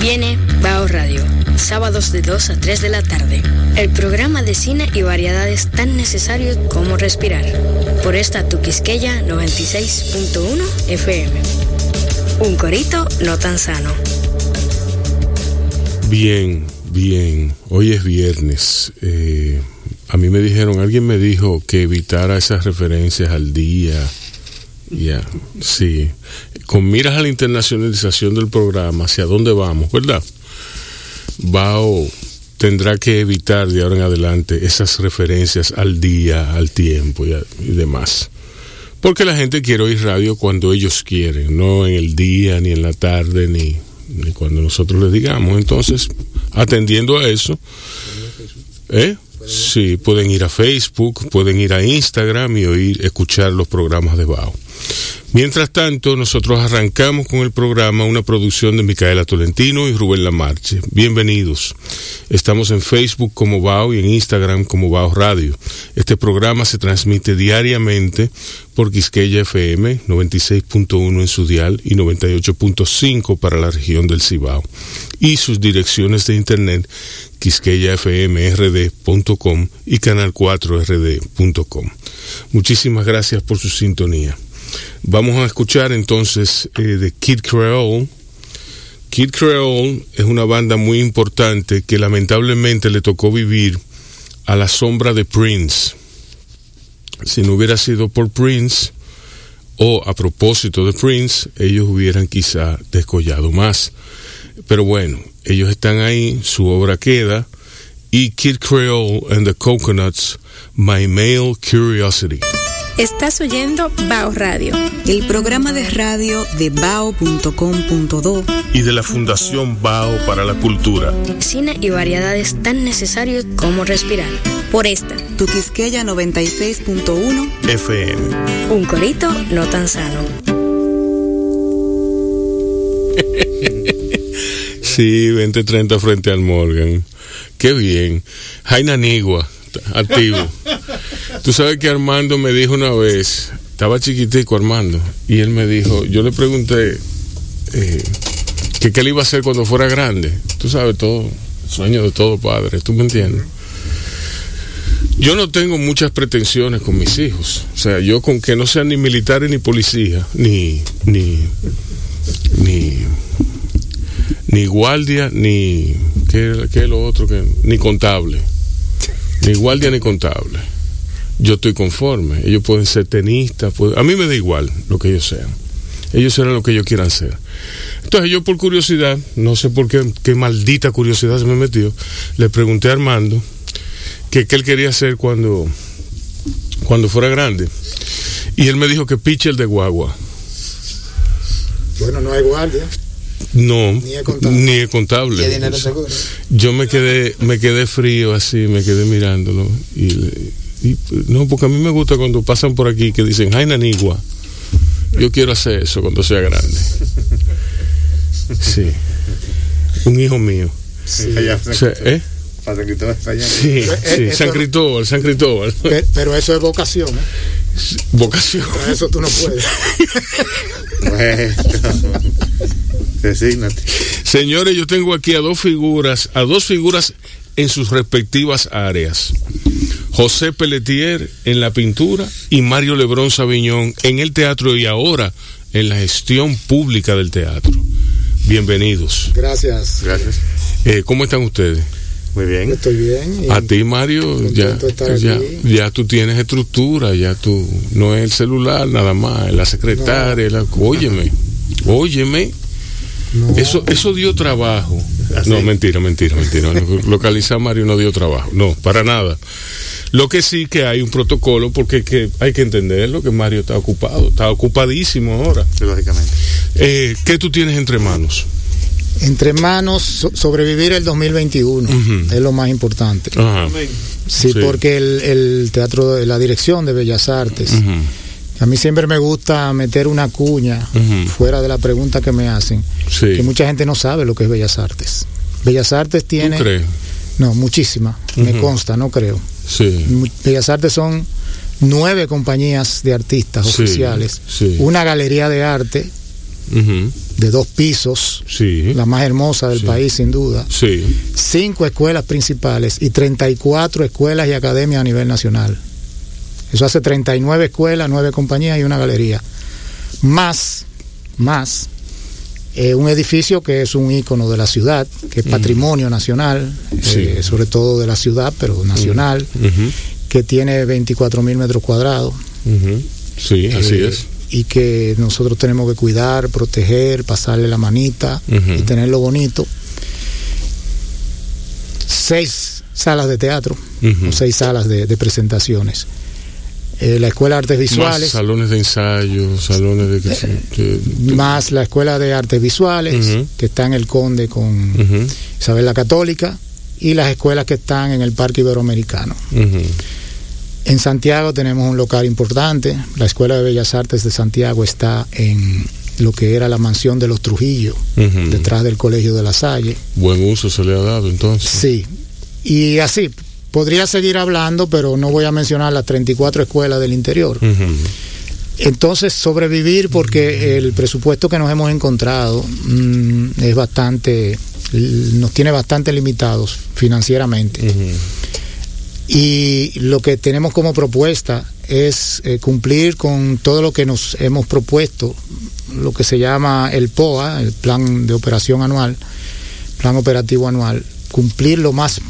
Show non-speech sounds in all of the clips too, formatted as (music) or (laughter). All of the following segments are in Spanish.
Viene Bao Radio, sábados de 2 a 3 de la tarde. El programa de cine y variedades tan necesarios como respirar. Por esta Tuquisqueya 96.1 FM. Un corito no tan sano. Bien, bien. Hoy es viernes. Eh, a mí me dijeron, alguien me dijo que evitara esas referencias al día. Ya, sí. Con miras a la internacionalización del programa, hacia dónde vamos, ¿verdad? Bao tendrá que evitar de ahora en adelante esas referencias al día, al tiempo y, a- y demás. Porque la gente quiere oír radio cuando ellos quieren, no en el día, ni en la tarde, ni, ni cuando nosotros les digamos. Entonces, atendiendo a eso, ¿eh? Sí, pueden ir a Facebook, pueden ir a Instagram y oír, escuchar los programas de Bao. Mientras tanto, nosotros arrancamos con el programa una producción de Micaela Tolentino y Rubén Lamarche. Bienvenidos. Estamos en Facebook como Bao y en Instagram como Bao Radio. Este programa se transmite diariamente por Quisqueya FM 96.1 en su dial y 98.5 para la región del Cibao. Y sus direcciones de internet quisqueyafmrd.com y canal4rd.com. Muchísimas gracias por su sintonía. Vamos a escuchar entonces eh, de Kid Creole. Kid Creole es una banda muy importante que lamentablemente le tocó vivir a la sombra de Prince. Si no hubiera sido por Prince o a propósito de Prince, ellos hubieran quizá descollado más. Pero bueno, ellos están ahí, su obra queda. Y Kid Creole and the Coconuts, My Male Curiosity. Estás oyendo Bao Radio. El programa de radio de bao.com.do y de la Fundación Bao para la Cultura. Cine y variedades tan necesarios como respirar. Por esta. Tuquisqueya 96.1 FM. Un corito no tan sano. (laughs) Sí, 2030 frente al Morgan. Qué bien. Jaina Nigua, activo. Tú sabes que Armando me dijo una vez, estaba chiquitico Armando, y él me dijo, yo le pregunté eh, que qué le iba a hacer cuando fuera grande. Tú sabes todo, sueño de todo padre, ¿tú me entiendes? Yo no tengo muchas pretensiones con mis hijos. O sea, yo con que no sean ni militares ni policía, ni, ni, ni, ni guardia, ni, ¿qué, es lo otro? que Ni contable. Ni guardia ni contable. Yo estoy conforme. Ellos pueden ser tenistas. pueden- a mí me da igual lo que ellos sean. Ellos serán lo que ellos quieran ser. Entonces yo por curiosidad, no sé por qué, qué maldita curiosidad se me metió, le pregunté a Armando que qué él quería hacer cuando, cuando fuera grande. Y él me dijo que pitcher de guagua. Bueno, no hay guardia. No, Ni es contable. ni es contable. Y dinero seguro. Yo me quedé, me quedé frío así, me quedé mirándolo. Y, y- no, porque a mí me gusta cuando pasan por aquí que dicen, Jaina Nigua. Yo quiero hacer eso cuando sea grande. Sí. Un hijo mío. Allá, O sea, ¿eh? San Cristóbal. Sí, Eh, sí, eso- San Cristóbal, San Cristóbal. Pe- Pero eso es vocación. ¿eh? Vocación. Para eso tú no puedes. (laughs) Bueno, Resígnate. Señores, yo tengo aquí a dos figuras, a dos figuras en sus respectivas áreas. José Pelletier en la pintura y Mario Lebrón Sabiñón en el teatro y ahora en la gestión pública del teatro. Bienvenidos. Gracias. Gracias. Eh, ¿Cómo están ustedes? Muy bien. estoy bien. y A ti, Mario, ya, estar ya, ya tú tienes estructura, ya tú, no es el celular nada más, es la secretaria, la, óyeme, óyeme, no, eso, eso dio trabajo. ¿Ah, No, mentira, mentira, mentira. (laughs) Localizar a Mario no dio trabajo, no, para nada. Lo que sí que hay un protocolo, porque que hay que entenderlo, que Mario está ocupado, está ocupadísimo ahora. Lógicamente. Eh, ¿Qué tú tienes entre manos? Entre manos so- sobrevivir el 2021 Ujú. es lo más importante. Sí, Sí. porque el, el teatro, de la dirección de Bellas Artes, a mí siempre me gusta meter una cuña fuera de la pregunta que me hacen, Sí. que mucha gente no sabe lo que es Bellas Artes. Bellas Artes ¿Tú tiene, crees? no, muchísima, me consta, no creo. Sí. Bellas Artes son nueve compañías de artistas oficiales, una galería de arte. De dos pisos, Sí. la más hermosa del Sí. país sin duda, Sí. cinco escuelas principales y 34 escuelas y academias a nivel nacional. Eso hace 39 escuelas, 9 compañías y una galería. Más, más, eh, un edificio que es un ícono de la ciudad, que es patrimonio nacional, Sí. eh, sobre todo de la ciudad, pero nacional, Ujú, que tiene 24 mil metros cuadrados. Sí, así eh, es. Y que nosotros tenemos que cuidar, proteger, pasarle la manita Ujú. y tenerlo bonito. Seis salas de teatro, o seis salas de, de presentaciones. Eh, la Escuela de Artes Más Visuales, salones de ensayo, salones de... que- que- más la Escuela de Artes Visuales, que está en el Conde con Isabel la Católica, y las escuelas que están en el Parque Iberoamericano. En Santiago tenemos un local importante. La Escuela de Bellas Artes de Santiago está en lo que era la mansión de los Trujillo, detrás del Colegio de la Salle. Buen uso se le ha dado entonces. Sí. Y así, podría seguir hablando, pero no voy a mencionar las 34 escuelas del interior. Entonces, sobrevivir porque el presupuesto que nos hemos encontrado mm, es bastante, nos tiene bastante limitados financieramente. Y lo que tenemos como propuesta es eh, cumplir con todo lo que nos hemos propuesto, lo que se llama el POA, el Plan de Operación Anual, Plan Operativo Anual, cumplir lo más,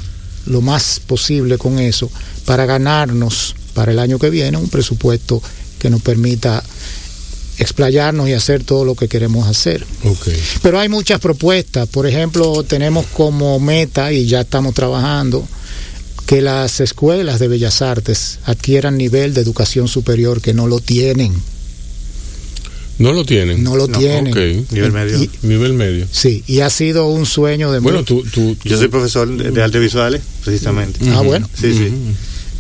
lo más posible con eso para ganarnos para el año que viene un presupuesto que nos permita explayarnos y hacer todo lo que queremos hacer. Ok. Pero hay muchas propuestas. Por ejemplo, tenemos como meta, y ya estamos trabajando, que las escuelas de bellas artes adquieran nivel de educación superior que no lo tienen. ¿No lo tienen? No lo No, tienen. ok. Nivel medio. Y- Nivel medio. sí, y ha sido un sueño de Bueno, muchos. tú... tú, tú- Yo soy profesor de, de artes visuales, precisamente. Ah, bueno. Sí, sí.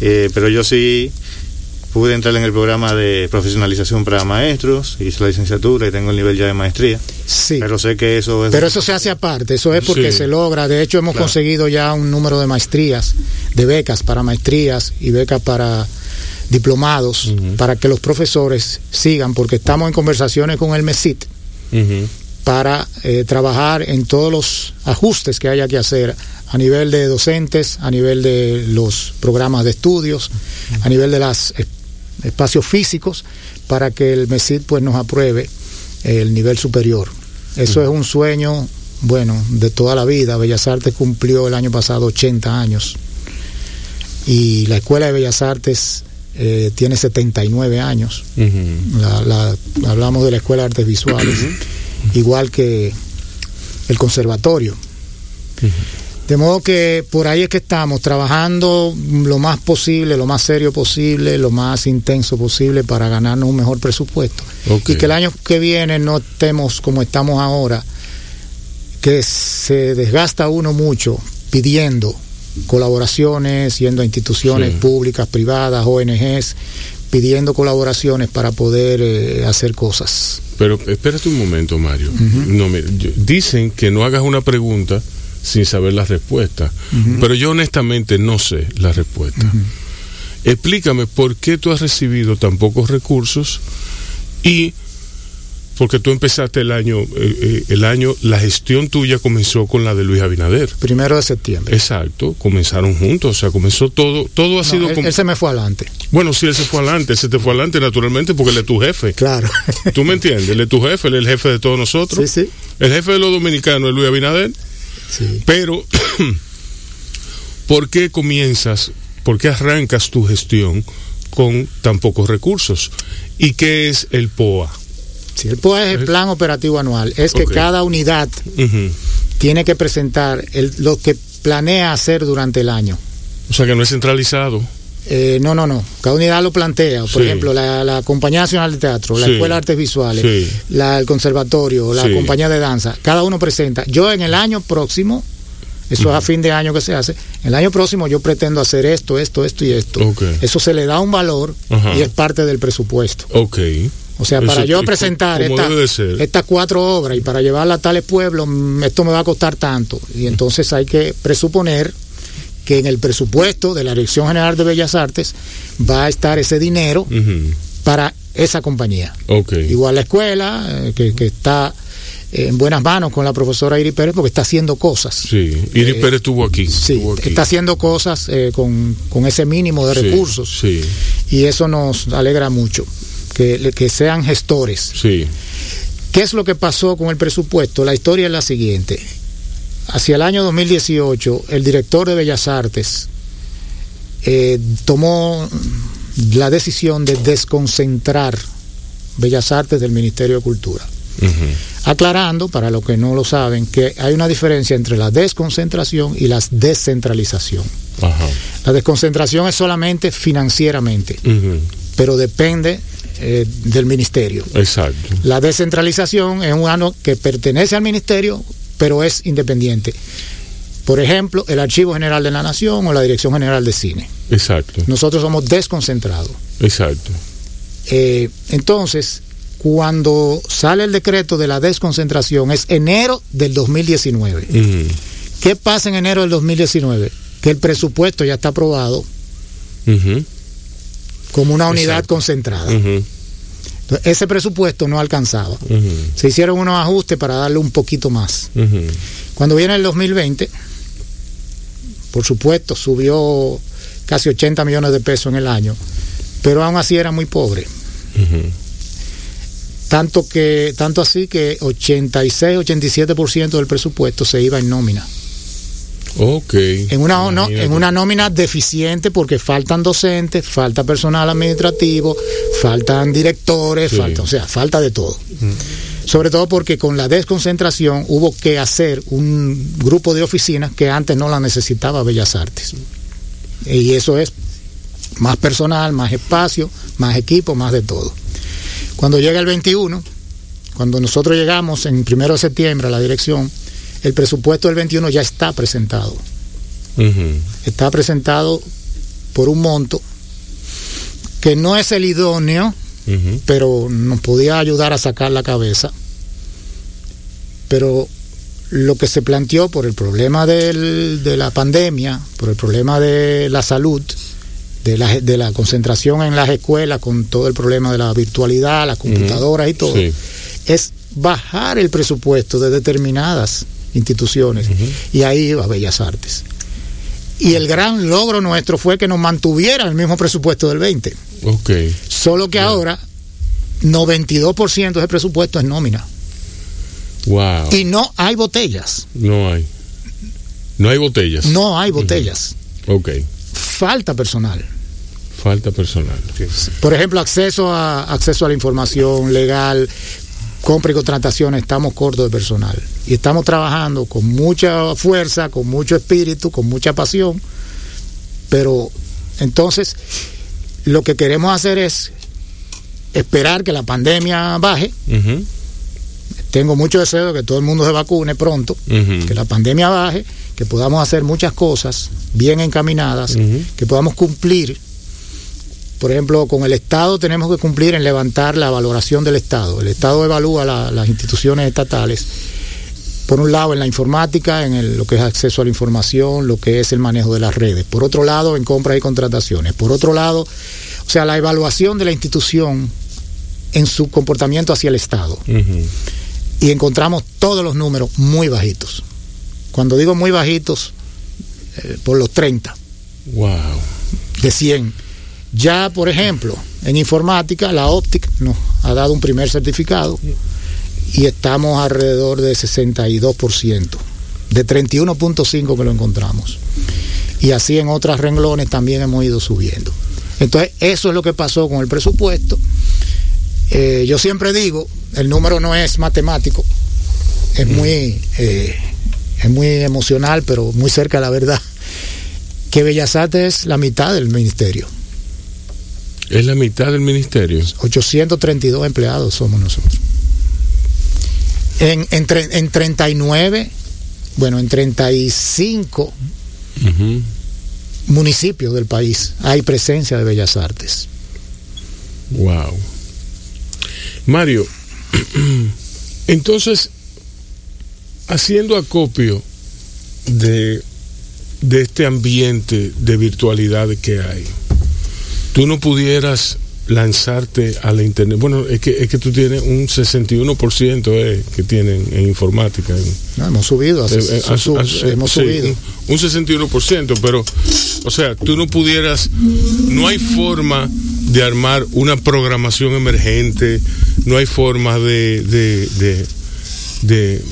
Eh, pero yo sí pude entrar en el programa de profesionalización para maestros, hice la licenciatura y tengo el nivel ya de maestría. Sí. Pero sé que eso es... Pero eso se hace aparte, eso es porque Sí. se logra. De hecho, hemos Claro. conseguido ya un número de maestrías, de becas para maestrías y becas para diplomados, para que los profesores sigan, porque estamos en conversaciones con el MESIT para eh, trabajar en todos los ajustes que haya que hacer a nivel de docentes, a nivel de los programas de estudios, a nivel de los espacios físicos, para que el MESID pues nos apruebe el nivel superior. Eso es un sueño, bueno, de toda la vida. Bellas Artes cumplió el año pasado 80 años y la Escuela de Bellas Artes eh, tiene 79 años. Ujú. La- la- hablamos de la Escuela de Artes Visuales, igual que el conservatorio. De modo que por ahí es que estamos trabajando lo más posible, lo más serio posible, lo más intenso posible para ganarnos un mejor presupuesto. Y que el año que viene no estemos como estamos ahora, que se desgasta uno mucho pidiendo colaboraciones, yendo a instituciones Sí. públicas, privadas, ONGs, pidiendo colaboraciones para poder eh, hacer cosas. Pero espérate un momento, Mario. No, mira, dicen que no hagas una pregunta sin saber la respuesta. Pero yo honestamente no sé la respuesta. Explícame por qué tú has recibido tan pocos recursos y porque tú empezaste el año, eh, eh, el año, la gestión tuya comenzó con la de Luis Abinader. Primero de septiembre. Exacto, comenzaron juntos, o sea, comenzó todo, todo ha No, sido él, como- él se me fue adelante. bueno, sí, él se fue adelante, se te fue adelante naturalmente porque él es tu jefe. Claro. ¿Tú me entiendes? Él es tu jefe, él es el jefe de todos nosotros. Sí, sí. El jefe de los dominicanos es Luis Abinader. Sí. Pero, (clears throat) ¿por qué comienzas, por qué arrancas tu gestión con tan pocos recursos? ¿Y qué es el POA? Sí, el POA es el plan operativo anual. Es que cada unidad tiene que presentar el- lo que planea hacer durante el año. O sea, que no es centralizado. Eh, no, no, no. Cada unidad lo plantea. Por Sí. ejemplo, la, la Compañía Nacional de Teatro, la Sí. Escuela de Artes Visuales, Sí. la, el Conservatorio, la. Compañía de Danza. Cada uno presenta. Yo en el año próximo, eso es a fin de año que se hace, el año próximo yo pretendo hacer esto, esto, esto y esto. Eso se le da un valor Ajá. y es parte del presupuesto. Ok. O sea, Eso- para yo presentar esta- de estas cuatro obras y para llevarla a tales pueblos, mm, esto me va a costar tanto. Y entonces hay que presuponer que en el presupuesto de la Dirección General de Bellas Artes va a estar ese dinero para esa compañía. Igual la escuela, eh, que, que está en buenas manos con la profesora Iri Pérez porque está haciendo cosas. Sí, Iri Pérez estuvo aquí. Sí, estuvo aquí. está haciendo cosas eh, con, con ese mínimo de Sí, recursos Sí, y eso nos alegra mucho, que, que sean gestores. sí. ¿Qué es lo que pasó con el presupuesto? La historia es la siguiente. Hacia el año 2018, el director de Bellas Artes eh, tomó la decisión de desconcentrar Bellas Artes del Ministerio de Cultura. Aclarando, para los que no lo saben, que hay una diferencia entre la desconcentración y la descentralización. La desconcentración es solamente financieramente, pero depende eh, del ministerio. Exacto. La descentralización es un órgano que pertenece al ministerio, pero es independiente. Por ejemplo, el Archivo General de la Nación o la Dirección General de Cine. Exacto. Nosotros somos desconcentrados. Exacto. Eh, entonces, cuando sale el decreto de la desconcentración, es enero del 2019. Ujú. ¿Qué pasa en enero del 2019? Que el presupuesto ya está aprobado como una unidad Exacto. concentrada. Entonces, ese presupuesto no alcanzaba. Se hicieron unos ajustes para darle un poquito más. Cuando viene el 2020, por supuesto, subió casi 80 millones de pesos en el año, pero aún así era muy pobre. Tanto, que, tanto así que 86-87% del presupuesto se iba en nómina. Ok. En una, no- en una nómina deficiente porque faltan docentes, falta personal administrativo, faltan directores, Sí. falta, o sea, falta de todo. Sobre todo porque con la desconcentración hubo que hacer un grupo de oficinas que antes no la necesitaba Bellas Artes. Y eso es más personal, más espacio, más equipo, más de todo. Cuando llega el 21, cuando nosotros llegamos en primero de septiembre a la dirección, el presupuesto del 21 ya está presentado. Está presentado por un monto que no es el idóneo, pero nos podía ayudar a sacar la cabeza. Pero lo que se planteó por el problema del- de la pandemia, por el problema de la salud, de la, de la concentración en las escuelas con todo el problema de la virtualidad, las computadoras y todo, Sí. es bajar el presupuesto de determinadas instituciones y ahí va Bellas Artes. Y el gran logro nuestro fue que nos mantuviera el mismo presupuesto del 20. Ok. Solo que ahora 92% de ese presupuesto es nómina. Wow. Y no hay botellas. No hay. No hay botellas. No hay botellas. Ok. Falta personal. Falta personal. Por ejemplo, acceso a, acceso a la información legal, compra y contratación, estamos cortos de personal. Y estamos trabajando con mucha fuerza, con mucho espíritu, con mucha pasión. Pero entonces, lo que queremos hacer es esperar que la pandemia baje. Tengo mucho deseo de que todo el mundo se vacune pronto, que la pandemia baje, que podamos hacer muchas cosas bien encaminadas, que podamos cumplir. Por ejemplo, con el Estado tenemos que cumplir en levantar la valoración del Estado. El Estado evalúa la- las instituciones estatales, por un lado en la informática, en el- lo que es acceso a la información, lo que es el manejo de las redes. Por otro lado, en compras y contrataciones. Por otro lado, o sea, la evaluación de la institución en su comportamiento hacia el Estado y encontramos todos los números muy bajitos. Cuando digo muy bajitos, eh, por los 30 Wow. de 100. Ya, por ejemplo, en informática, la Optic nos ha dado un primer certificado y estamos alrededor de 62%, de 31.5 que lo encontramos. Y así en otras renglones también hemos ido subiendo. Entonces, eso es lo que pasó con el presupuesto. Eh, yo siempre digo, el número no es matemático, es muy, eh, es muy emocional, pero muy cerca de la verdad, que Bellas Artes es la mitad del ministerio. Es la mitad del ministerio. 832 empleados somos nosotros. En, en, tre- en 39, bueno, en 35 Ujú. municipios del país hay presencia de Bellas Artes. Wow. Mario, (clears throat) entonces, haciendo acopio de, de este ambiente de virtualidad que hay, tú no pudieras lanzarte a la internet? Bueno, es que, es que tú tienes un 61% eh, que tienen en informática. No, hemos subido, Eh, eh, su- hemos sí, subido. Un, un 61%, pero, o sea, tú no pudieras, no hay forma de armar una programación emergente, no hay forma de, de, de, de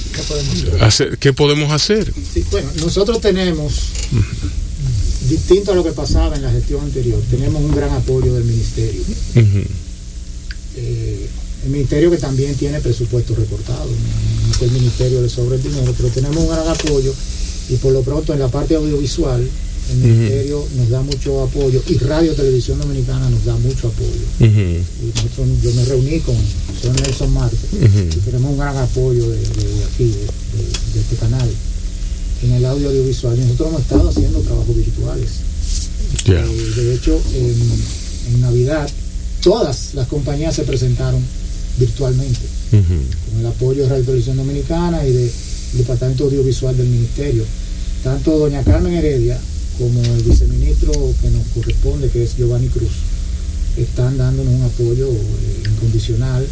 hacer, ¿qué podemos hacer? Sí, bueno, nosotros tenemos, distinto a lo que pasaba en la gestión anterior, tenemos un gran apoyo del ministerio. Eh, el ministerio que también tiene presupuesto recortado, no, no es que el ministerio le sobre el dinero, pero tenemos un gran apoyo y por lo pronto en la parte audiovisual el ministerio nos da mucho apoyo y Radio Televisión Dominicana nos da mucho apoyo. Y nosotros, yo me reuní con el señor Nelson Marte y tenemos un gran apoyo de, de- de aquí, de este canal, en el audio audiovisual. Nosotros hemos estado haciendo trabajos virtuales. Eh, de hecho, en, en Navidad, todas las compañías se presentaron virtualmente, con el apoyo de Radio Televisión Dominicana y del Departamento Audiovisual del Ministerio. Tanto doña Carmen Heredia como el viceministro que nos corresponde, que es Giovanni Cruz, están dándonos un apoyo eh, incondicional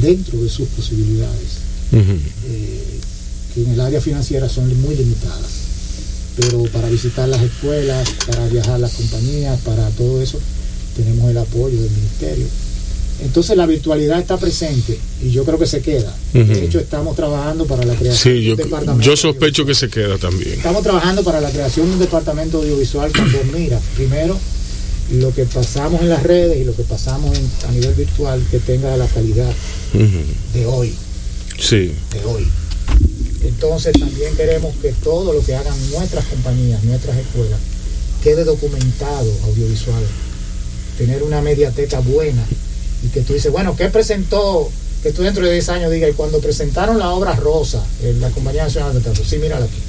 dentro de sus posibilidades, eh, que en el área financiera son muy limitadas. Pero para visitar las escuelas, para viajar a las compañías, para todo eso, tenemos el apoyo del ministerio. Entonces la virtualidad está presente y yo creo que se queda. De hecho, estamos trabajando para la creación Sí, de yo, un departamento. yo sospecho que se queda también. Estamos trabajando para la creación de un departamento audiovisual cuando mira, primero, lo que pasamos en las redes y lo que pasamos en- a nivel virtual que tenga la calidad de hoy, Sí. de hoy. Entonces también queremos que todo lo que hagan nuestras compañías, nuestras escuelas, quede documentado audiovisual. Tener una mediateca buena y que tú dices, bueno, ¿qué presentó? Que tú dentro de 10 años digas, y cuando presentaron la obra Rosa, la Compañía Nacional de Teatro, sí, mírala aquí.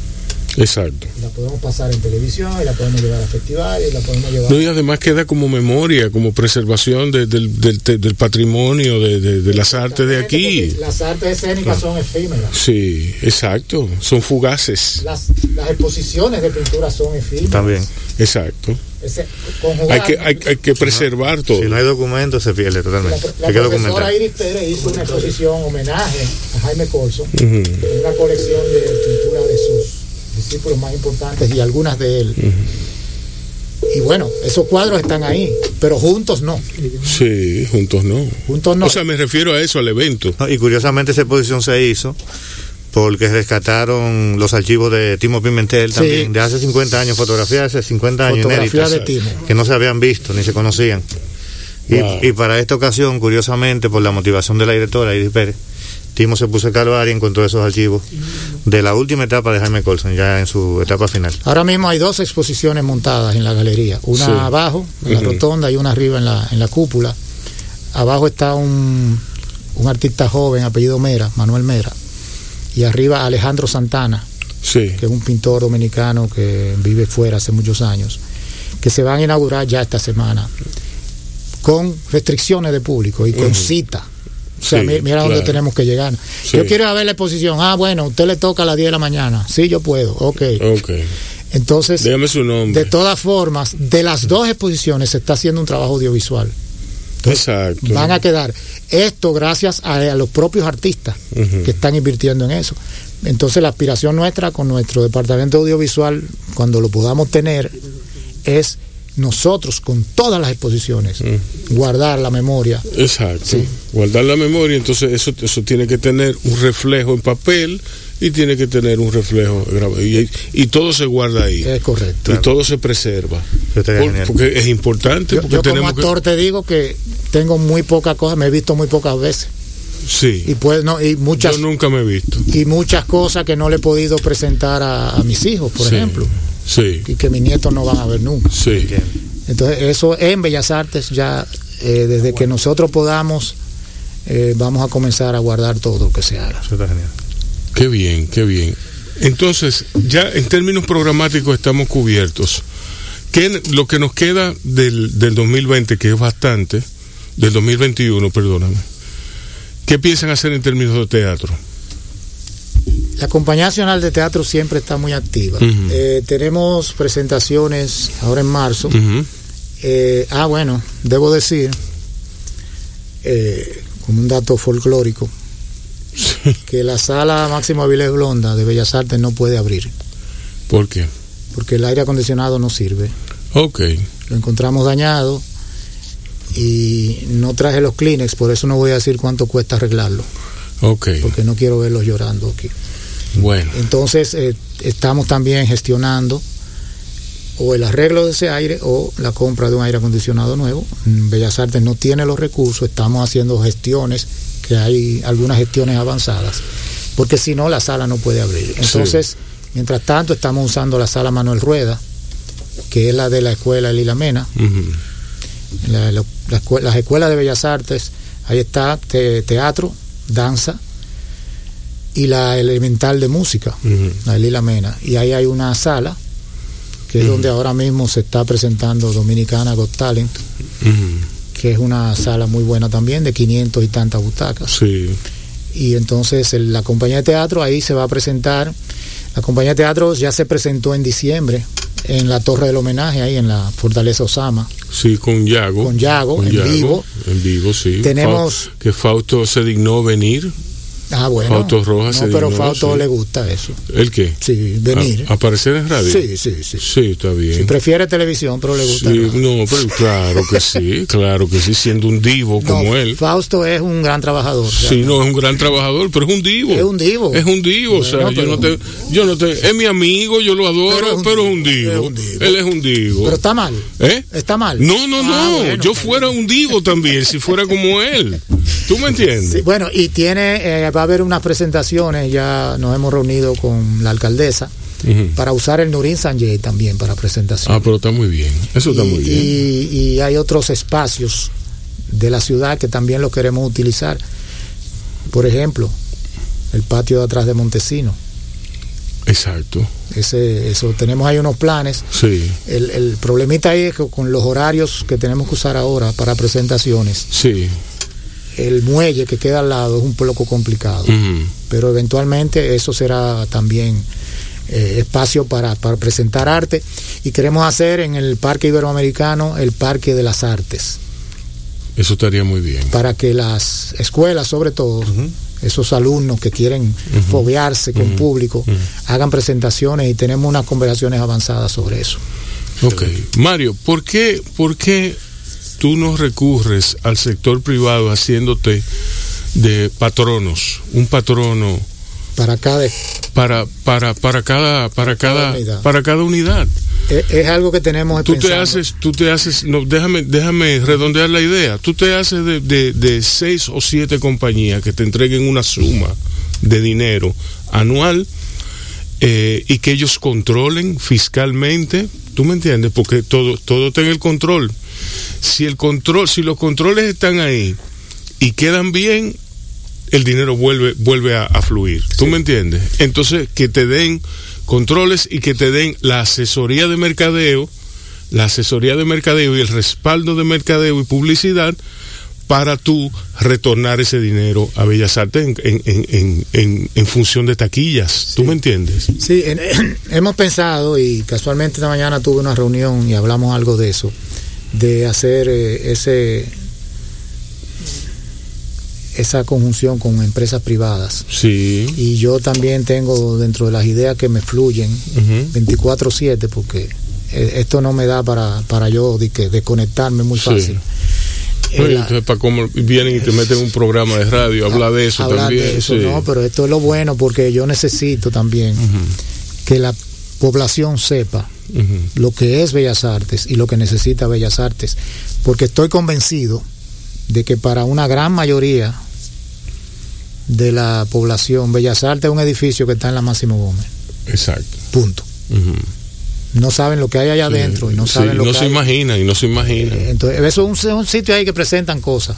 Exacto. La podemos pasar en televisión, y la podemos llevar a festivales, y la podemos llevar... No, y además queda como memoria, como preservación de- del, del- del patrimonio, de, de- de las artes de aquí. Las artes escénicas son efímeras. Sí, exacto. Son fugaces. Las, las exposiciones de pintura son efímeras. También. Exacto. Ese- Hay que, hay, hay que preservar todo. Si no hay documentos, se pierde La, totalmente. la Hay que profesora documentar. Iris Pérez hizo una exposición homenaje a Jaime Ujú. una colección de pintura discípulos más importantes y algunas de él. Y bueno, esos cuadros están ahí, pero juntos no. Sí, juntos no. Juntos no. O sea, me refiero a eso, al evento. No, Y curiosamente esa exposición se hizo porque rescataron los archivos de Timo Pimentel Sí. también, de hace 50 años, fotografías de hace 50 años Fotografías inéditas, de Timo. que no se habían visto ni se conocían. Y, y para esta ocasión, curiosamente, por la motivación de la directora Iris Pérez, Timo se puso a calvar y encontró esos archivos de la última etapa de Jaime Colson, ya en su etapa final. Ahora mismo hay dos exposiciones montadas en la galería, una Sí. abajo, en la rotonda, y una arriba en la, en la cúpula. Abajo está un, un artista joven, apellido Mera, Manuel Mera, y arriba Alejandro Santana, Sí. que es un pintor dominicano que vive fuera hace muchos años, que se van a inaugurar ya esta semana, con restricciones de público y con cita. O sea, Sí, mi- mira dónde claro. tenemos que llegar. Sí. Yo quiero ver la exposición. Ah, bueno, usted le toca a las 10 de la mañana. Sí, yo puedo. Ok. Ok. Entonces, Dígame su nombre. de todas formas, de las dos exposiciones se está haciendo un trabajo audiovisual. Exacto. Van a quedar. Esto gracias a, a los propios artistas que están invirtiendo en eso. Entonces, la aspiración nuestra con nuestro departamento audiovisual, cuando lo podamos tener, es nosotros con todas las exposiciones guardar la memoria. Exacto. Sí. Guardar la memoria, entonces eso, eso tiene que tener un reflejo en papel y tiene que tener un reflejo grabado. Y, y todo se guarda ahí. Es correcto. Y todo se preserva. Por- porque es importante. Yo, porque yo como que- actor te digo que tengo muy pocas cosas, me he visto muy pocas veces Sí. y pues no y muchas Yo nunca me he visto. y muchas cosas que no le he podido presentar a, a mis hijos, por Sí. ejemplo, Sí. y que mis nietos no van a ver nunca. Sí. Entonces, eso en Bellas Artes ya, eh, desde que nosotros podamos, eh, vamos a comenzar a guardar todo lo que se haga. Eso está genial. Qué bien, qué bien. Entonces, ya en términos programáticos estamos cubiertos. ¿Qué, lo que nos queda del, del 2020, que es bastante, del 2021, perdóname, ¿qué piensan hacer en términos de teatro? La Compañía Nacional de Teatro siempre está muy activa. Eh, tenemos presentaciones ahora en marzo. Eh, ah, bueno, debo decir eh, como un dato folclórico, que la sala Máximo Avilés Blonda de Bellas Artes no puede abrir. ¿Por qué? Porque el aire acondicionado no sirve. Ok. Lo encontramos dañado y no traje los Kleenex, por eso no voy a decir cuánto cuesta arreglarlo. Ok. Porque no quiero verlos llorando aquí. Bueno. Entonces, eh, estamos también gestionando o el arreglo de ese aire o la compra de un aire acondicionado nuevo. Bellas Artes no tiene los recursos, estamos haciendo gestiones, que hay algunas gestiones avanzadas, porque si no la sala no puede abrir. Entonces, sí. mientras tanto estamos usando la sala Manuel Rueda, que es la de la escuela Lila Mena, uh -huh. la, la, la, las escuelas de Bellas Artes, ahí está te, teatro, danza y la elemental de música, uh -huh. la Lila Mena, y ahí hay una sala que es uh -huh. donde ahora mismo se está presentando Dominicana Got Talent, uh -huh. que es una sala muy buena también, de 500 y tantas butacas. Sí. Y entonces el, la compañía de teatro ahí se va a presentar. La compañía de teatro ya se presentó en diciembre en la Torre del Homenaje, ahí en la Fortaleza Osama. Sí, con Yago. Con Yago, con en Yago, vivo. En vivo, sí. Tenemos. que Fausto se dignó venir. Ah, bueno. Fausto Rojas. No, pero Fausto sí. le gusta eso. ¿El qué? Sí, venir. ¿A, ¿Aparecer en radio? Sí, sí, sí. Sí, está bien. Sí, prefiere televisión, pero le gusta. Sí, no, pero claro que sí, (laughs) claro que sí, siendo un divo no, como él. Fausto es un gran trabajador. Sí, no, es un gran trabajador, pero es un divo. Es un divo. Es un divo, bueno, o sea, yo no te, yo no te, es mi amigo, yo lo adoro, pero es un, pero es un, divo. es un divo. Él es un divo. Pero está mal. ¿Eh? Está mal. No, no, ah, no, bueno, yo fuera un divo también, si fuera como él. (laughs) ¿Tú me entiendes? Sí, bueno, y tiene, eh, va a haber unas presentaciones, ya nos hemos reunido con la alcaldesa. Uh -huh. para usar el Nurin Sanjay también para presentación. Ah, pero está muy bien. Eso está y, muy bien. Y, y, hay otros espacios de la ciudad que también lo queremos utilizar. Por ejemplo, el patio de atrás de Montesino. Exacto. Ese, eso, tenemos ahí unos planes. Sí. El, el problemita ahí es que con los horarios que tenemos que usar ahora para presentaciones. Sí el muelle que queda al lado es un poco complicado, uh -huh. pero eventualmente eso será también eh, espacio para, para, presentar arte y queremos hacer en el Parque Iberoamericano el Parque de las Artes. Eso estaría muy bien. Para que las escuelas, sobre todo, uh -huh. esos alumnos que quieren uh -huh. fobearse con público, hagan presentaciones y tenemos unas conversaciones avanzadas sobre eso. Ok. Mario, ¿por qué, por qué tú no recurres al sector privado haciéndote de patronos, un patrono para cada para para para cada para cada, unidad. para cada unidad. Es, es algo que tenemos tú pensando. te haces tú te haces no déjame déjame redondear la idea tú te haces de, de, de seis o siete compañías que te entreguen una suma de dinero anual eh, y que ellos controlen fiscalmente tú me entiendes porque todo todo está en el control si el control, si los controles están ahí y quedan bien, el dinero vuelve, vuelve a, a fluir. ¿Tú sí. me entiendes? Entonces, que te den controles y que te den la asesoría de mercadeo, la asesoría de mercadeo y el respaldo de mercadeo y publicidad para tú retornar ese dinero a Bellas Artes en, en, en, en, en función de taquillas. Sí. ¿Tú me entiendes? Sí, (clears throat) hemos pensado y casualmente esta mañana tuve una reunión y hablamos algo de eso de hacer eh, ese esa conjunción con empresas privadas. Sí. Y yo también tengo dentro de las ideas que me fluyen uh -huh. 24/7 porque esto no me da para, para yo de que desconectarme muy fácil. Sí. No, entonces, para cómo vienen y te meten un programa de radio, habla de eso también. De eso, sí. No, pero esto es lo bueno porque yo necesito también uh -huh. que la población sepa Uh -huh. lo que es Bellas Artes y lo que necesita Bellas Artes, porque estoy convencido de que para una gran mayoría de la población, Bellas Artes es un edificio que está en la Máximo Gómez. Exacto. Punto. Uh -huh. No saben lo que hay allá sí. adentro y no saben sí, lo no que se hay. imaginan y no se imaginan. Eh, entonces, eso es un, un, sitio ahí que presentan cosas.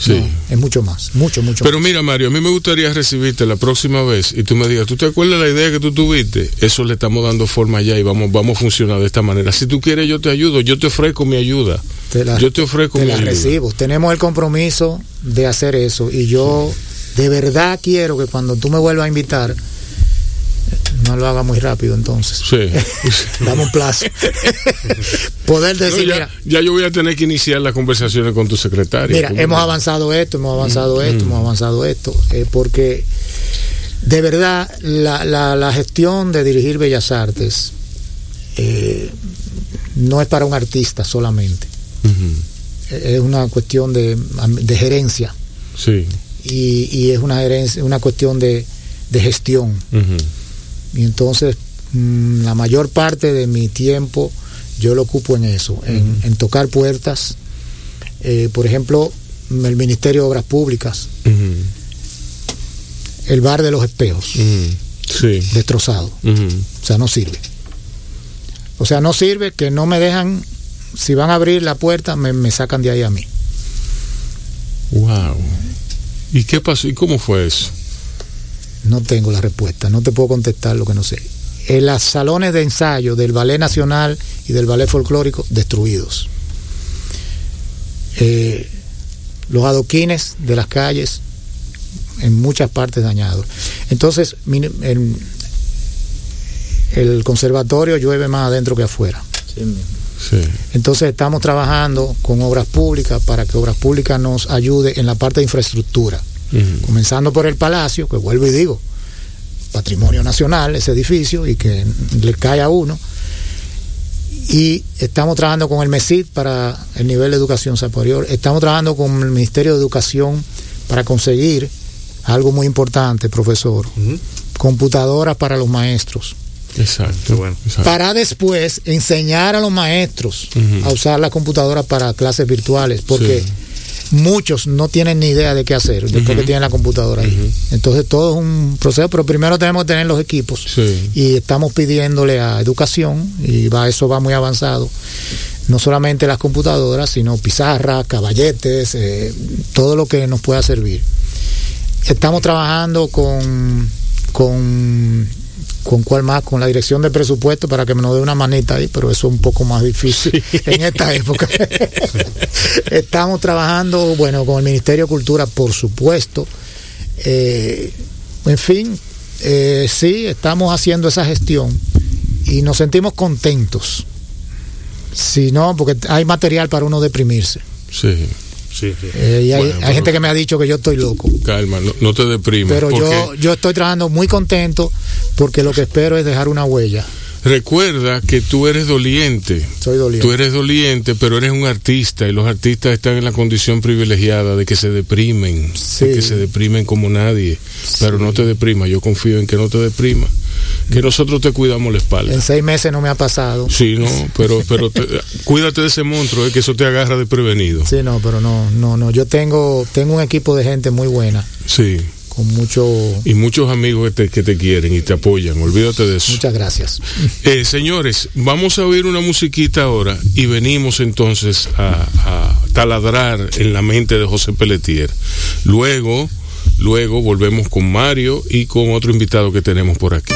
Sí. No, es mucho más, mucho, mucho Pero más. mira, Mario, a mí me gustaría recibirte la próxima vez y tú me digas, ¿tú te acuerdas de la idea que tú tuviste? Eso le estamos dando forma ya y vamos, vamos a funcionar de esta manera. Si tú quieres, yo te ayudo, yo te ofrezco mi ayuda. Te la, yo te ofrezco te mi la ayuda. recibo. Tenemos el compromiso de hacer eso y yo de verdad quiero que cuando tú me vuelvas a invitar, no lo haga muy rápido entonces. Sí. (laughs) Dame un plazo. (laughs) Poder decir, ya, mira, ya yo voy a tener que iniciar las conversaciones con tu secretaria. Mira, ¿Cómo hemos no? avanzado esto, hemos avanzado Mm, esto, mm. hemos avanzado esto, eh, porque de verdad la, la- la gestión de dirigir Bellas Artes eh, no es para un artista solamente. Eh, es una cuestión de, de gerencia Sí. y, y es una, gerencia, una cuestión de, de gestión. Y entonces mm, la mayor parte de mi tiempo yo lo ocupo en eso, en, en tocar puertas. Eh, por ejemplo, el Ministerio de Obras Públicas, el bar de los espejos. Sí. destrozado. O sea, no sirve. O sea, no sirve que no me dejan, si van a abrir la puerta, me, me sacan de ahí a mí. Wow. ¿Y qué pasó? ¿Y cómo fue eso? No tengo la respuesta, no te puedo contestar lo que no sé. En los salones de ensayo del Ballet Nacional y del Ballet Folclórico, destruidos. Eh, los adoquines de las calles, en muchas partes dañados. Entonces, el, el conservatorio llueve más adentro que afuera. Sí. Entonces estamos trabajando con obras públicas para que obras públicas nos ayude en la parte de infraestructura. Comenzando por el Palacio, que vuelvo y digo, patrimonio nacional, ese edificio, y que le cae a uno. Y estamos trabajando con el MESID para el nivel de educación superior. Estamos trabajando con el Ministerio de Educación para conseguir algo muy importante, profesor, computadoras para los maestros. Exacto. Bueno. Exacto. Para después enseñar a los maestros a usar las computadoras para clases virtuales, porque muchos no tienen ni idea de qué hacer después Ujú. que tienen la computadora ahí. Entonces todo es un proceso, pero primero tenemos que tener los equipos Sí. y estamos pidiéndole a educación y va eso va muy avanzado. No solamente las computadoras, sino pizarras, caballetes, eh, todo lo que nos pueda servir. Estamos trabajando con con con cuál más, con la dirección de presupuesto para que me nos dé una manita ahí, pero eso es un poco más difícil (laughs) en esta época. (laughs) Estamos trabajando, bueno, con el Ministerio de Cultura, por supuesto. Eh, en fin, eh, sí, estamos haciendo esa gestión y nos sentimos contentos. Si no, porque hay material para uno deprimirse. Sí. Sí, sí. Eh, y hay, Bueno, hay pero- gente que me ha dicho que yo estoy loco. Calma, no, no te deprimas. Pero yo, yo estoy trabajando muy contento porque lo que espero es dejar una huella. Recuerda que tú eres doliente. Soy doliente. Tú eres doliente, pero eres un artista y los artistas están en la condición privilegiada de que se deprimen, Sí. de que se deprimen como nadie. Pero no te deprimas, yo confío en que no te deprimas, que nosotros te cuidamos la espalda. En seis meses no me ha pasado. Sí, no, pero, pero te- (laughs) cuídate de ese monstruo, es que eso te agarra desprevenido. Sí, no, pero no, no, no. Yo tengo, tengo un equipo de gente muy buena, Sí, con mucho, y muchos amigos que te, que te quieren y te apoyan, olvídate de eso. muchas gracias. (laughs) Eh, señores, vamos a oír una musiquita ahora y venimos entonces a, a taladrar en la mente de José Pelletier. Luego, luego volvemos con Mario y con otro invitado que tenemos por aquí.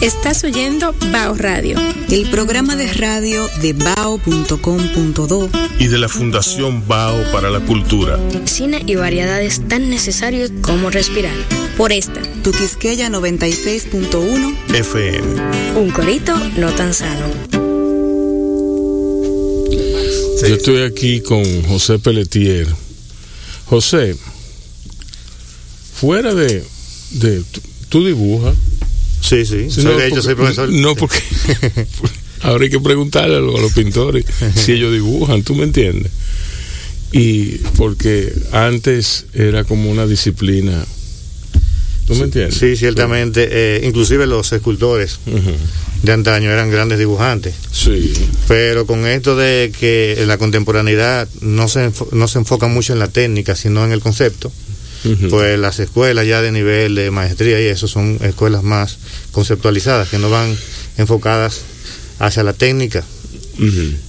Estás oyendo Bao Radio. El programa de radio de bao.com.do Y de la Fundación Bao para la Cultura. Cine y variedades tan necesarios como respirar. Por esta, Tuquisqueya 96.1 FM. Un corito no tan sano. Yo estoy aquí con José Pelletier. José, fuera de... de tú- dibujas. Sí, sí. No, de hecho, porque- soy profesor. No, porque (laughs) ahora hay que preguntarle a los, a los pintores si ellos dibujan, ¿tú me entiendes? Y porque antes era como una disciplina, ¿tú me entiendes? Sí, ciertamente. eh, inclusive los escultores de antaño eran grandes dibujantes. Sí, Pero con esto de que en la contemporaneidad no se, enfo- no se enfoca mucho en la técnica, sino en el concepto, Pues las escuelas ya de nivel de maestría y eso son escuelas más conceptualizadas, que no van enfocadas hacia la técnica.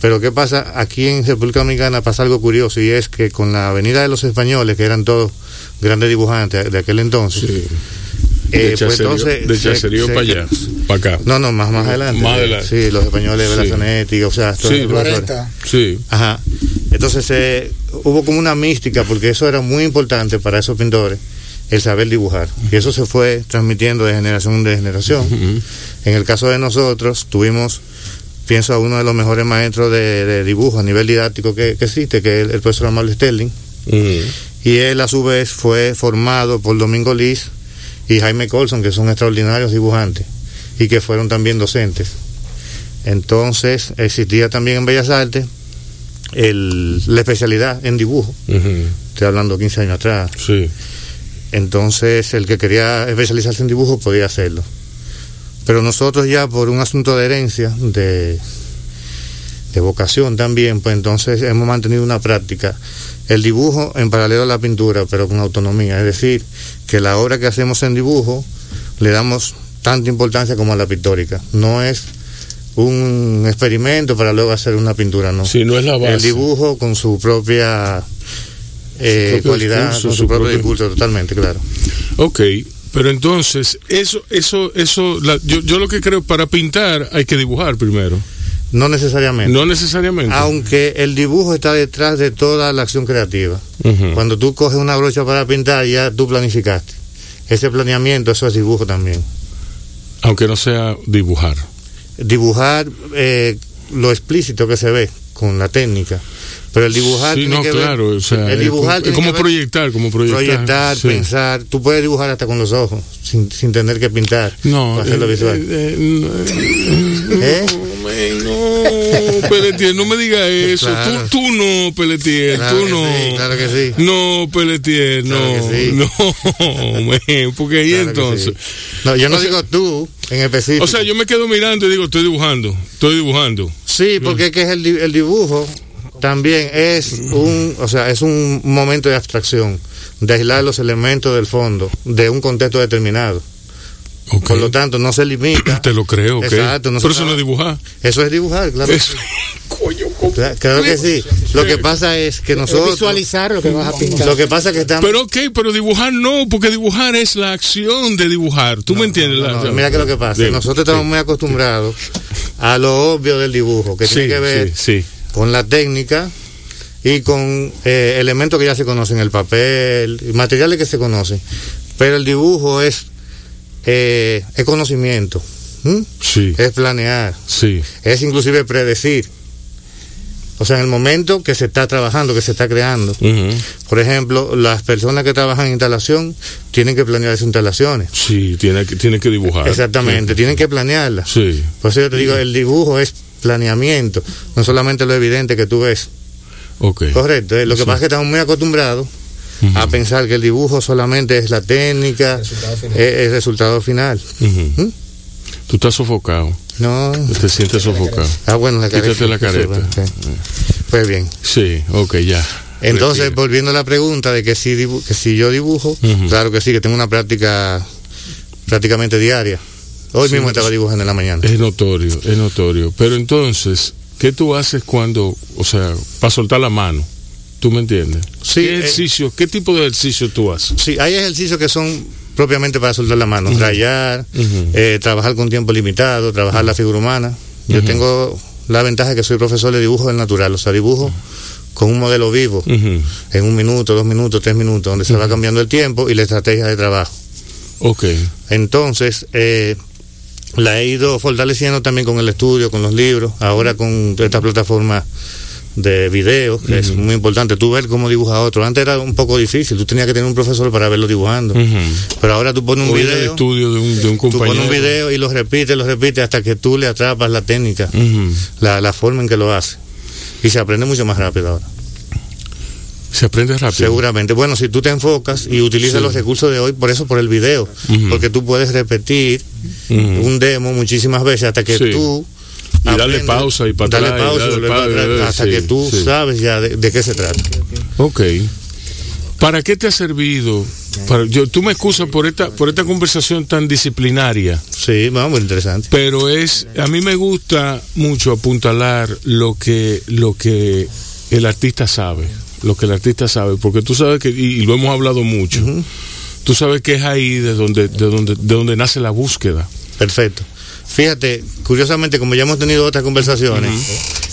Pero ¿qué pasa? Aquí en República Dominicana pasa algo curioso y es que con la venida de los españoles, que eran todos grandes dibujantes de aquel entonces, Sí. eh, de pues Chacerío, entonces de se- Chacerío se- para allá, para acá. No, no, más, más adelante. Más adelante. Sí, los españoles de Sí. la Zanetti, o sea, Sí, los profesores. 40. Sí, Ajá. Entonces eh, hubo como una mística, porque eso era muy importante para esos pintores, el saber dibujar. Y eso se fue transmitiendo de generación en generación. En el caso de nosotros, tuvimos, pienso, a uno de los mejores maestros de, de dibujo a nivel didáctico que, que existe, que es el, el profesor Amable Sterling. Y él, a su vez, fue formado por Domingo Liz y Jaime Colson, que son extraordinarios dibujantes y que fueron también docentes. Entonces, existía también en Bellas Artes el, la especialidad en dibujo. Estoy hablando 15 años atrás. Sí. Entonces, el que quería especializarse en dibujo podía hacerlo. Pero nosotros ya por un asunto de herencia, de, de vocación también, pues entonces hemos mantenido una práctica. El dibujo en paralelo a la pintura, pero con autonomía. Es decir, que la obra que hacemos en dibujo le damos tanta importancia como a la pictórica. No es un experimento para luego hacer una pintura, no. Sí, no es la base. El dibujo con su propia eh, propio cualidad, discurso, con su su propio propio- discurso, totalmente, claro. Ok, pero entonces, eso, eso, eso, la- yo, yo lo que creo, para pintar hay que dibujar primero. No necesariamente. No necesariamente. Aunque el dibujo está detrás de toda la acción creativa. Cuando tú coges una brocha para pintar, ya tú planificaste. Ese planeamiento, eso es dibujo también. Aunque no sea dibujar. Dibujar eh, lo explícito que se ve con la técnica. Pero el dibujar sí, tiene no, que ver- claro. o sea, el dibujar como, proyectar, como proyectar. proyectar, sí. pensar. Tú puedes dibujar hasta con los ojos, sin, sin tener que pintar. No, para hacerlo eh, visual. eh, eh, ¿Eh? no, no, Pelletier, no me digas eso. Claro. Tú, tú no, Pelletier, Claro tú no. sí, claro que sí. No, Pelletier, no. Claro que sí. No, porque ahí entonces. sí. No, yo no O sea- digo tú en específico. O sea, yo me quedo mirando y digo, estoy dibujando, estoy dibujando. Sí, porque es que es el, el dibujo también es un, o sea, es un momento de abstracción, de aislar los elementos del fondo de un contexto determinado. Por lo tanto, no se limita. (clears throat) Te lo creo, ok. Exacto, no Pero eso no es dibujar. Eso es dibujar, claro. Eso- (laughs) Coño, Claro que sí. Lo que pasa es que Es nosotros. visualizar lo que vas a pintar. Lo que pasa es que estamos. Pero ok, pero dibujar no, porque dibujar es la acción de dibujar. ¿Tú me entiendes? No, La- no, mira que lo que pasa. Dime, nosotros estamos sí. muy acostumbrados a lo obvio del dibujo, que Sí, tiene que ver sí, sí. con la técnica y con eh, elementos que ya se conocen, el papel, materiales que se conocen. Pero el dibujo es, eh, es conocimiento. Sí, es planear, sí. es inclusive predecir. O sea, en el momento que se está trabajando, que se está creando. Por ejemplo, las personas que trabajan en instalación tienen que planear sus instalaciones. Sí, tiene que, tiene que dibujar. Exactamente, tienen que planearlas. Sí. Por eso yo te digo, el dibujo es planeamiento, no solamente lo evidente que tú ves. Correcto, eh, lo que Sí. pasa es que estamos muy acostumbrados A pensar que el dibujo solamente es la técnica, es el resultado final. ¿Mm? Tú estás sofocado. No, Te sientes sofocado. ah bueno, la careta. Quítate la careta. Pues bien, Sí, ok, ya. entonces Respira. volviendo a la pregunta de que si, dibu- que si yo dibujo, claro que sí, que tengo una práctica prácticamente diaria. Hoy Sí, mismo estaba dibujando en la mañana. Es notorio, es notorio. Pero entonces, ¿qué tú haces cuando, o sea, para soltar la mano? ¿Tú me entiendes? Sí, ¿Qué eh, ejercicio, qué tipo de ejercicio tú haces? Sí, hay ejercicios que son propiamente para soltar la mano, rayar, eh, trabajar con tiempo limitado, trabajar la figura humana. Yo tengo la ventaja de que soy profesor de dibujo del natural, o sea, dibujo con un modelo vivo, en un minuto, dos minutos, tres minutos, donde se va cambiando el tiempo y la estrategia de trabajo. Ok. Entonces, eh, la he ido fortaleciendo también con el estudio, con los libros, ahora con esta plataforma de videos, que es muy importante. Tú ver cómo dibuja otro. Antes era un poco difícil, tú tenías que tener un profesor para verlo dibujando. Pero ahora tú pones un O video. estudio de un, de un Tú compañero. pones un video y lo repites, lo repites hasta que tú le atrapas la técnica, la, la forma en que lo hace. Y se aprende mucho más rápido ahora. Se aprende rápido. Seguramente. Bueno, si tú te enfocas y utilizas Sí. los recursos de hoy, por eso por el video. Porque tú puedes repetir un demo muchísimas veces hasta que Sí. tú. Y darle pausa y para darle atrás, y pausa, darle hasta sí, que tú sí. sabes ya de, de qué se trata. Ok. ¿Para qué te ha servido? Para, yo, tú me excusas por esta, por esta conversación tan disciplinaria, Sí, vamos, muy interesante. pero es, a mí me gusta mucho apuntalar lo que, lo que el artista sabe, lo que el artista sabe, porque tú sabes que, y, y lo hemos hablado mucho, tú sabes que es ahí de donde, de donde, de donde nace la búsqueda. Perfecto. Fíjate, curiosamente, como ya hemos tenido otras conversaciones,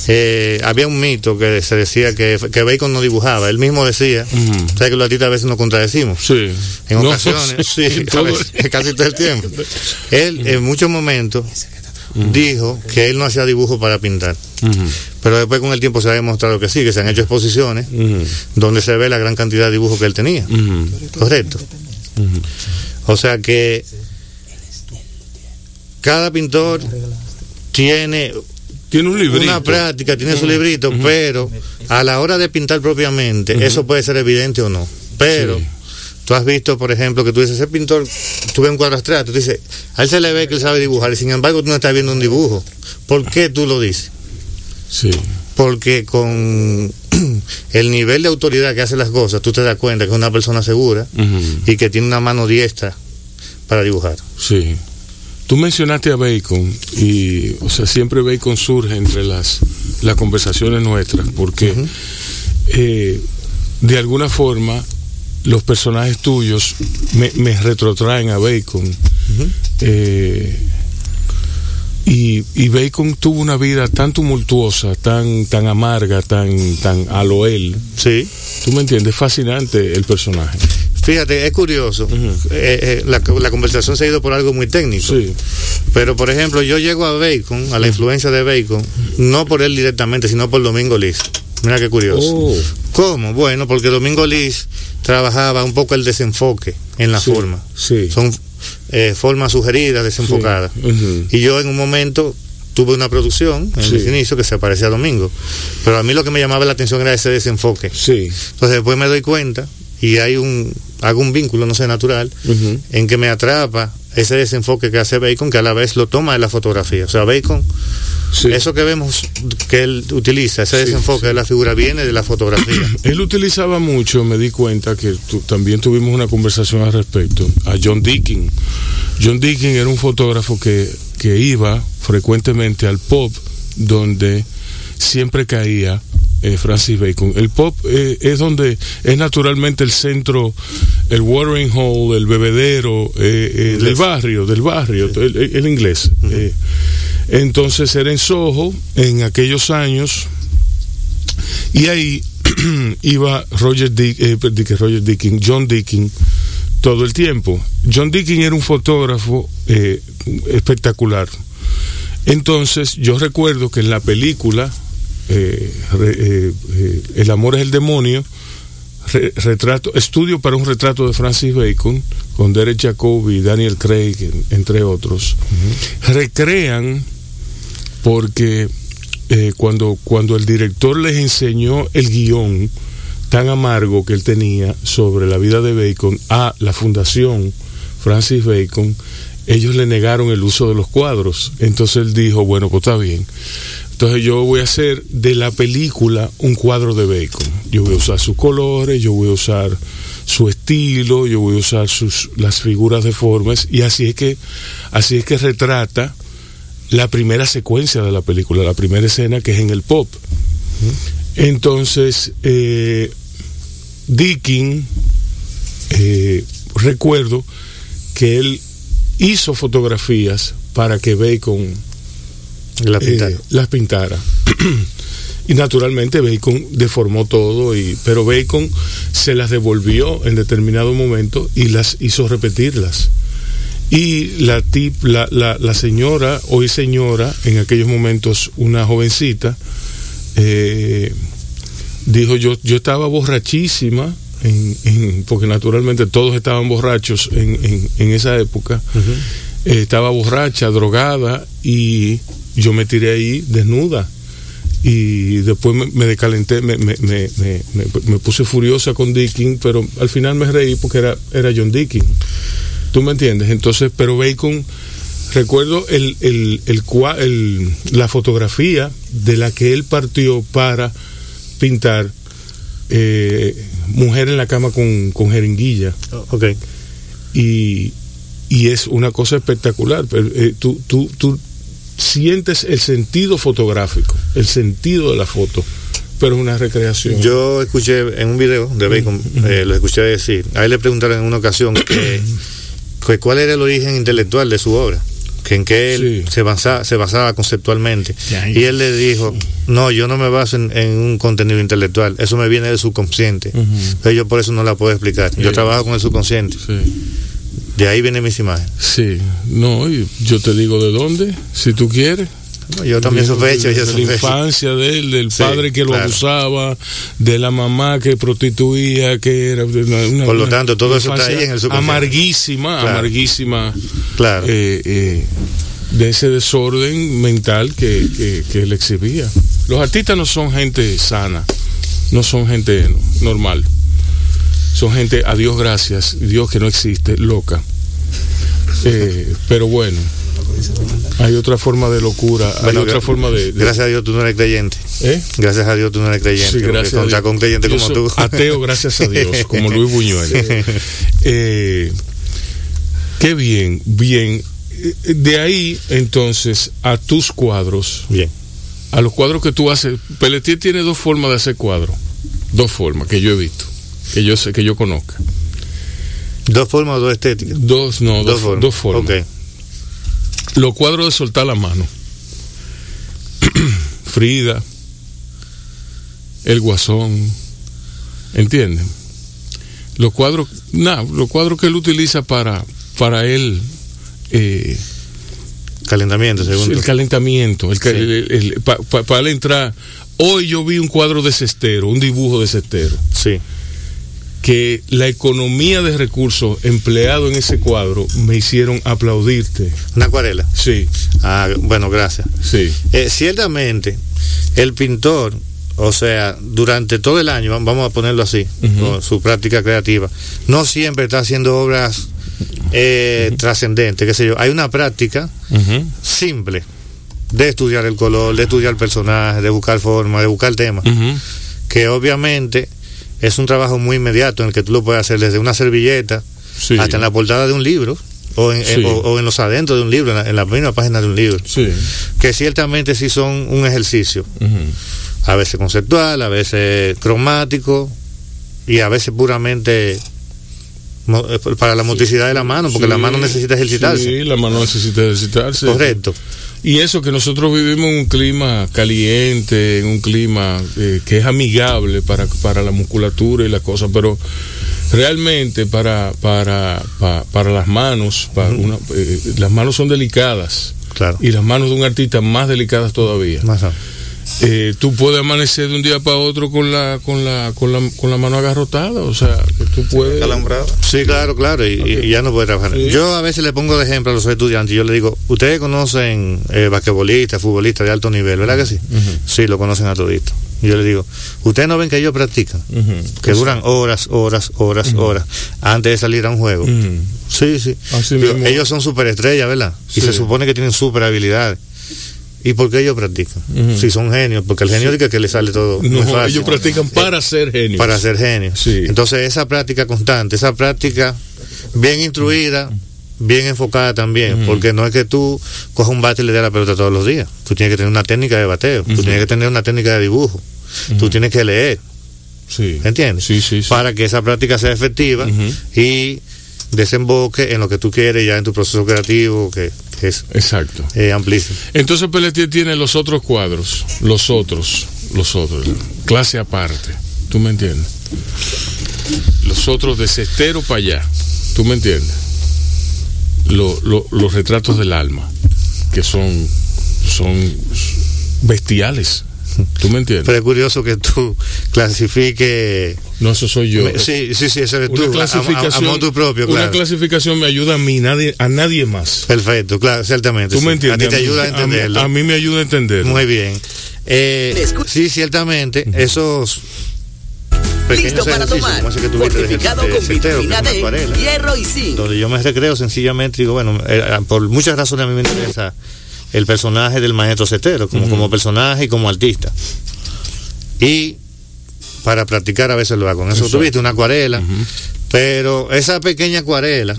eh, había un mito que se decía que, que Bacon no dibujaba. Él mismo decía, Ujú. ¿sabes que los artistas a veces nos contradecimos? Sí. En No, ocasiones, (laughs) sí, a (laughs) todo- veces, casi todo el tiempo. Él en muchos momentos dijo que él no hacía dibujo para pintar. Pero después con el tiempo se ha demostrado que sí, que se han hecho exposiciones donde se ve la gran cantidad de dibujos que él tenía. Correcto. O sea que cada pintor tiene Tiene un librito. una práctica, tiene su librito, pero a la hora de pintar propiamente, eso puede ser evidente o no. Pero Sí. tú has visto, por ejemplo, que tú dices, ese pintor, tú ves un cuadro abstracto, tú dices, a él se le ve que él sabe dibujar, y sin embargo tú no estás viendo un dibujo. ¿Por qué tú lo dices? Sí. Porque con (clears throat) el nivel de autoridad que hace las cosas, tú te das cuenta que es una persona segura y que tiene una mano diestra para dibujar. Sí. Tú mencionaste a Bacon y, o sea, siempre Bacon surge entre las, las conversaciones nuestras porque eh, de alguna forma los personajes tuyos me, me retrotraen a Bacon. Eh, y, y Bacon tuvo una vida tan tumultuosa, tan, tan amarga, tan, tan a lo él. Sí. ¿Tú me entiendes? Fascinante el personaje. Fíjate, es curioso. Eh, eh, la, la conversación se ha ido por algo muy técnico. Sí. Pero, por ejemplo, yo llego a Bacon, a la influencia de Bacon, no por él directamente, sino por Domingo Liz. Mira qué curioso. Oh. ¿Cómo? Bueno, porque Domingo Liz trabajaba un poco el desenfoque en la Sí, forma. sí. Son eh, formas sugeridas, desenfocadas. Sí. Y yo en un momento tuve una producción en mis inicios que se parecía a Domingo. Pero a mí lo que me llamaba la atención era ese desenfoque. Entonces después me doy cuenta y hay un hago un vínculo, no sé, natural, en que me atrapa ese desenfoque que hace Bacon, que a la vez lo toma de la fotografía. O sea, Bacon, Sí. eso que vemos que él utiliza, ese Sí, desenfoque sí. de la figura, viene de la fotografía. (clears throat) Él utilizaba mucho, me di cuenta que también tuvimos una conversación al respecto, a John Deakin. John Deakin era un fotógrafo que, que iba frecuentemente al pop donde siempre caía eh, Francis Bacon. El pop eh, es donde es naturalmente el centro, el watering hole, el bebedero eh, eh, del barrio, del barrio, el, el- el inglés. Entonces era en Soho, en aquellos años, y ahí (clears throat) iba Roger, Dick, eh, di que Roger Dickin, John Dickin, todo el tiempo. John Dickin era un fotógrafo espectacular. Entonces, yo recuerdo que en la película eh, eh, eh, El amor es el demonio, re- retrato, estudio para un retrato de Francis Bacon, con Derek Jacobi, Daniel Craig, en- entre otros, recrean porque cuando, cuando el director les enseñó el guion tan amargo que él tenía sobre la vida de Bacon a la fundación Francis Bacon, ellos le negaron el uso de los cuadros. Entonces él dijo, bueno, pues está bien. Entonces yo voy a hacer de la película un cuadro de Bacon. Yo voy a usar sus colores, yo voy a usar su estilo, yo voy a usar sus las figuras deformes y así es que así es que retrata la primera secuencia de la película, la primera escena que es en el pop. Entonces, eh, eh, recuerdo que él hizo fotografías para que Bacon La eh, las pintara. (clears throat) y naturalmente Bacon deformó todo, y, pero Bacon se las devolvió en determinado momento y las hizo repetirlas. Y la, tip, la, la, la señora, hoy señora, en aquellos momentos una jovencita, eh, dijo yo, yo estaba borrachísima, en, en- porque naturalmente todos estaban borrachos en, en, en esa época, Eh, estaba borracha, drogada, y yo me tiré ahí desnuda. Y después me, me decalenté, me, me, me, me- me- me puse furiosa con Dickin, pero al final me reí porque era, era John Dickin. ¿Tú me entiendes? Entonces, pero Bacon, recuerdo el, el, el, la fotografía de la que él partió para pintar eh, Mujer en la cama con, con jeringuilla. Ok. Y, y es una cosa espectacular. Pero, eh, tú, tú, tú sientes el sentido fotográfico, el sentido de la foto, pero es una recreación. Yo escuché en un video de Bacon, eh, lo escuché decir, a él le preguntaron en una ocasión que, (coughs) que cuál era el origen intelectual de su obra, que en que él Sí. se, basaba, se basaba conceptualmente. Y él le dijo, no, yo no me baso en, en un contenido intelectual, eso me viene del subconsciente. Pero yo por eso no la puedo explicar. Yo trabajo con el subconsciente. Sí. De ahí vienen mis imágenes. Sí, no, y yo te digo de dónde, si tú quieres. Yo también sospecho, de, yo de la infancia de él, del Sí, padre que lo claro. abusaba, de la mamá que prostituía, que era una, una- Por lo tanto, todo eso está ahí en el. Amarguísima, Claro. amarguísima. Claro. eh, eh, de ese desorden mental que, que, que él exhibía. Los artistas no son gente sana, no son gente no- normal. Son gente, a Dios gracias, Dios que no existe, loca. Eh, pero bueno, hay otra forma de locura, hay otra forma de... de- Gracias a Dios tú no eres creyente. ¿Eh? Gracias a Dios tú no eres creyente. Sí, porque gracias a contar Dios. con creyente Yo como soy tú. (laughs) Ateo, gracias a Dios, (laughs) como Luis Buñuel. Eh, qué bien, bien. Eh, De ahí, entonces, a tus cuadros, Bien. a los cuadros que tú haces. Pelletier tiene dos formas de hacer cuadros. Dos formas que yo he visto, que yo sé, que yo conozca. Dos formas o dos estéticas. Dos, no, dos, dos formas. Ok. Los cuadros de soltar la mano. (clears throat) Frida, el guasón, ¿entienden? Los cuadros, nada, los cuadros que él utiliza para, para él, eh, Calentamiento, segundo. el calentamiento, el, Sí. el- el- pa- pa- para él entrar. Hoy yo vi un cuadro de Cestero, un dibujo de Cestero, Sí. Que la economía de recursos empleado en ese cuadro me hicieron aplaudirte. Una acuarela. Sí, Ah, bueno, gracias. sí. Eh, ciertamente, el pintor, o sea, durante todo el año, vam- vamos a ponerlo así, con su práctica creativa, no siempre está haciendo obras eh, trascendentes, qué sé yo. Hay una práctica simple de estudiar el color, de estudiar el personaje, de buscar forma, de buscar temas, que obviamente es un trabajo muy inmediato en el que tú lo puedes hacer desde una servilleta Sí. hasta en la portada de un libro. O en, Sí. o, o en los adentros de un libro, en la, en la primera página de un libro, Sí. que ciertamente sí son un ejercicio, a veces conceptual, a veces cromático y a veces puramente eh, para la motricidad de la mano, porque Sí, la mano necesita ejercitarse. Sí, la mano necesita ejercitarse. Correcto. Y eso que nosotros vivimos en un clima caliente, en un clima eh, que es amigable para, para la musculatura y la cosa, pero realmente para, para, pa- para las manos, para una- eh, las manos son delicadas. Claro. Y las manos de un artista más delicadas todavía. Más o- Eh, tú puedes amanecer de un día para otro con la, con la, con la, con la mano agarrotada, o sea, que tú puedes... Sí, claro, claro, y, ya no puede trabajar. Sí. Yo a veces le pongo de ejemplo a los estudiantes, yo le digo, ustedes conocen eh, basquetbolistas, futbolistas de alto nivel, ¿verdad que sí? Sí, lo conocen a todito. Y Yo le digo, ustedes no ven que ellos practican, que duran horas, horas, horas, horas, antes de salir a un juego. Ujú. Sí, sí. Así Digo, mismo. ellos son superestrellas, ¿verdad? Y se supone que tienen super habilidades. ¿Y por qué ellos practican? Ujú. Si son genios, porque el genio dice que le sale todo muy No, fácil. ellos practican para ser genios. para ser genios. Sí. Entonces esa práctica constante, esa práctica bien instruida, bien enfocada también, porque no es que tú cojas un bate y le des la pelota todos los días. Tú tienes que tener una técnica de bateo, tú tienes que tener una técnica de dibujo, tú tienes que leer, Sí. ¿entiendes? Sí, sí, sí. Para que esa práctica sea efectiva y desemboque en lo que tú quieres ya en tu proceso creativo, que, que es Exacto. eh, amplísimo. Entonces Pelletier tiene los otros cuadros, los otros, los otros, clase aparte. ¿Tú me entiendes? Los otros de cestero para allá. ¿Tú me entiendes? Lo- lo- los retratos del alma, que son, son bestiales. ¿Tú me entiendes? Pero es curioso que tú clasifiques... No, eso soy yo. Sí, sí, sí, eso eres tú. Una a- a- clasificación, a modo propio, una claro. clasificación me ayuda a mí, nadie, a nadie más. Perfecto, claro, ciertamente. ¿Tú sí. me entiendes? A ti te mí- ayuda a entenderlo. A mí, me ayuda a entenderlo. Muy bien. Eh, sí, ciertamente, esos Listo para tomar. que Fortificado de con vitamina una D, acuarela, hierro y zinc. donde yo me recreo sencillamente, digo, bueno, eh, por muchas razones a mí me interesa el personaje del maestro Cetero, como, como personaje y como artista. Y para practicar a veces lo hago. En eso tuviste una acuarela, pero esa pequeña acuarela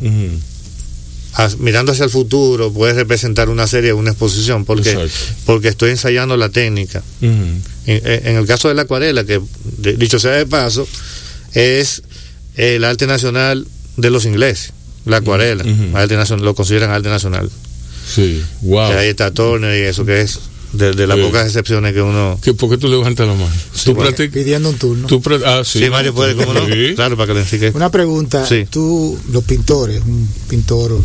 as- mirando hacia el futuro puede representar una serie, una exposición, porque, Exacto. porque estoy ensayando la técnica. Ujú. En, en el caso de la acuarela, que de- dicho sea de paso, es el arte nacional de los ingleses, la acuarela, arte nacional, lo consideran arte nacional. Sí, wow. Que ahí está Turner y eso que es de, de las Sí. pocas excepciones que uno... ¿Qué, ¿Por qué tú levantas la mano? ¿Tú bueno. practic- Pidiendo un turno. tú pra- ah, sí, Sí, Mario puede, ¿cómo no? Sí. Claro, para que le enseñe. Una pregunta, Sí. tú, los pintores, un pintor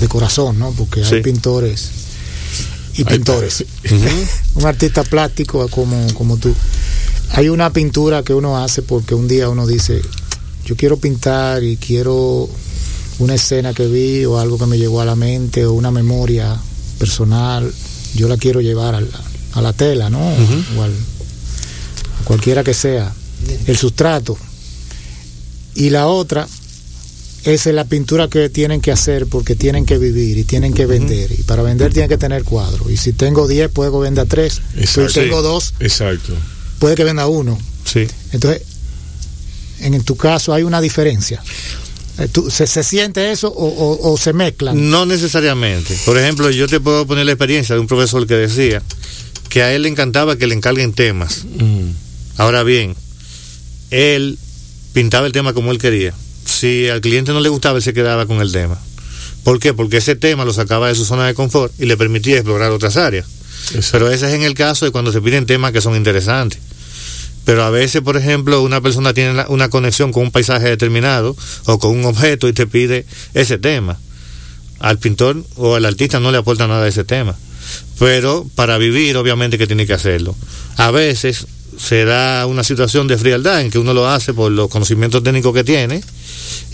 de corazón, ¿no? Porque Sí. hay pintores y Hay- pintores. (laughs) un artista plástico como, como tú. Hay una pintura que uno hace porque un día uno dice, yo quiero pintar y quiero una escena que vi o algo que me llegó a la mente o una memoria personal, yo la quiero llevar a la tela, ¿no? O al- a cualquiera que sea, el sustrato. Y la otra esa es la pintura que tienen que hacer porque tienen que vivir y tienen que vender. Y para vender tienen que tener cuadros. Y si tengo 10, puedo vender 3. Si tengo Sí. 2, Exacto. puede que venda uno. Sí. Entonces, en, en tu caso hay una diferencia. Eh, tú- ¿se, se siente eso o, o- o se mezclan? No necesariamente. Por ejemplo, yo te puedo poner la experiencia de un profesor que decía que a él le encantaba que le encarguen temas. Mm. Ahora bien, él pintaba el tema como él quería. Si al cliente no le gustaba, él se quedaba con el tema. ¿Por qué? Porque ese tema lo sacaba de su zona de confort y le permitía explorar otras áreas. Exacto. Pero ese es en el caso de cuando se piden temas que son interesantes. Pero a veces, por ejemplo, una persona tiene una conexión con un paisaje determinado o con un objeto y te pide ese tema. Al pintor o al artista no le aporta nada de ese tema. Pero para vivir, obviamente que tiene que hacerlo. A veces se da una situación de frialdad en que uno lo hace por los conocimientos técnicos que tiene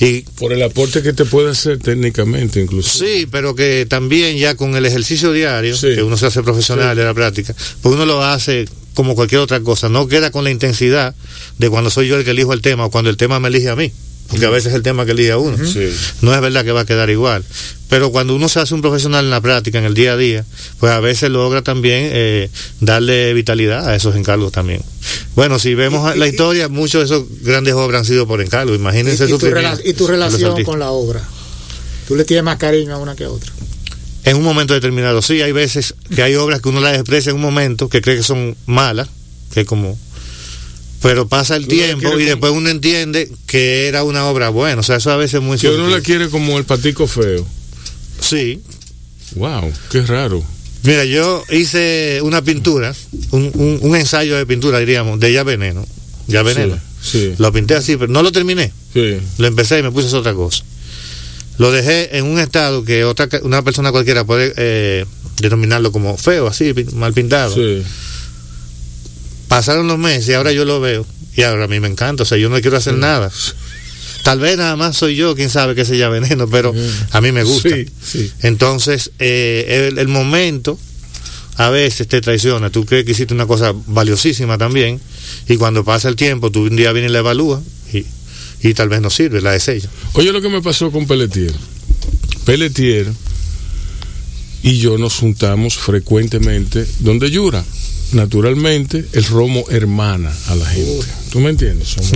y Por el aporte que te puede hacer técnicamente, incluso. Sí, pero que también ya con el ejercicio diario, Sí. que uno se hace profesional Sí. de la práctica, pues uno lo hace como cualquier otra cosa, no queda con la intensidad de cuando soy yo el que elijo el tema o cuando el tema me elige a mí, porque a veces es el tema que elige a uno. Sí. No es verdad que va a quedar igual. Pero cuando uno se hace un profesional en la práctica, en el día a día, pues a veces logra también eh, darle vitalidad a esos encargos también. Bueno, si vemos Y- la y- historia, muchos de esos grandes obras han sido por encargo. ¿Y, Imagínense y el tu, rela- y tu relación con la obra? ¿Tú le tienes más cariño a una que a otra? En un momento determinado, sí, hay veces que hay obras que uno las expresa en un momento que cree que son malas, que como... Pero pasa el tiempo y como- después uno entiende que era una obra buena. O sea, eso a veces es muy Que uno la quiere como el patico feo. Sí. Wow, qué raro. Mira, yo hice una pintura, un, un- un ensayo de pintura, diríamos, de Ya Veneno. Ya Veneno. Sí, Lo pinté así, pero no lo terminé. sí. Lo empecé y me puse otra cosa. Lo dejé en un estado que otra una persona cualquiera puede eh, denominarlo como feo, así, mal pintado. sí. Pasaron los meses y ahora yo lo veo. Y ahora a mí me encanta, o sea, yo no quiero hacer nada. Tal vez nada más soy yo, quién sabe que se ya veneno, pero a mí me gusta. Sí, sí. Entonces, eh, el, el momento a veces te traiciona. Tú crees que hiciste una cosa valiosísima también, y cuando pasa el tiempo, tú un día vienes y la evalúas, y, y tal vez no sirve, la desella. Oye lo que me pasó con Pelletier. Pelletier y yo nos juntamos frecuentemente donde Yura. Naturalmente, el romo hermana a la gente. ¿Tú me entiendes? (laughs)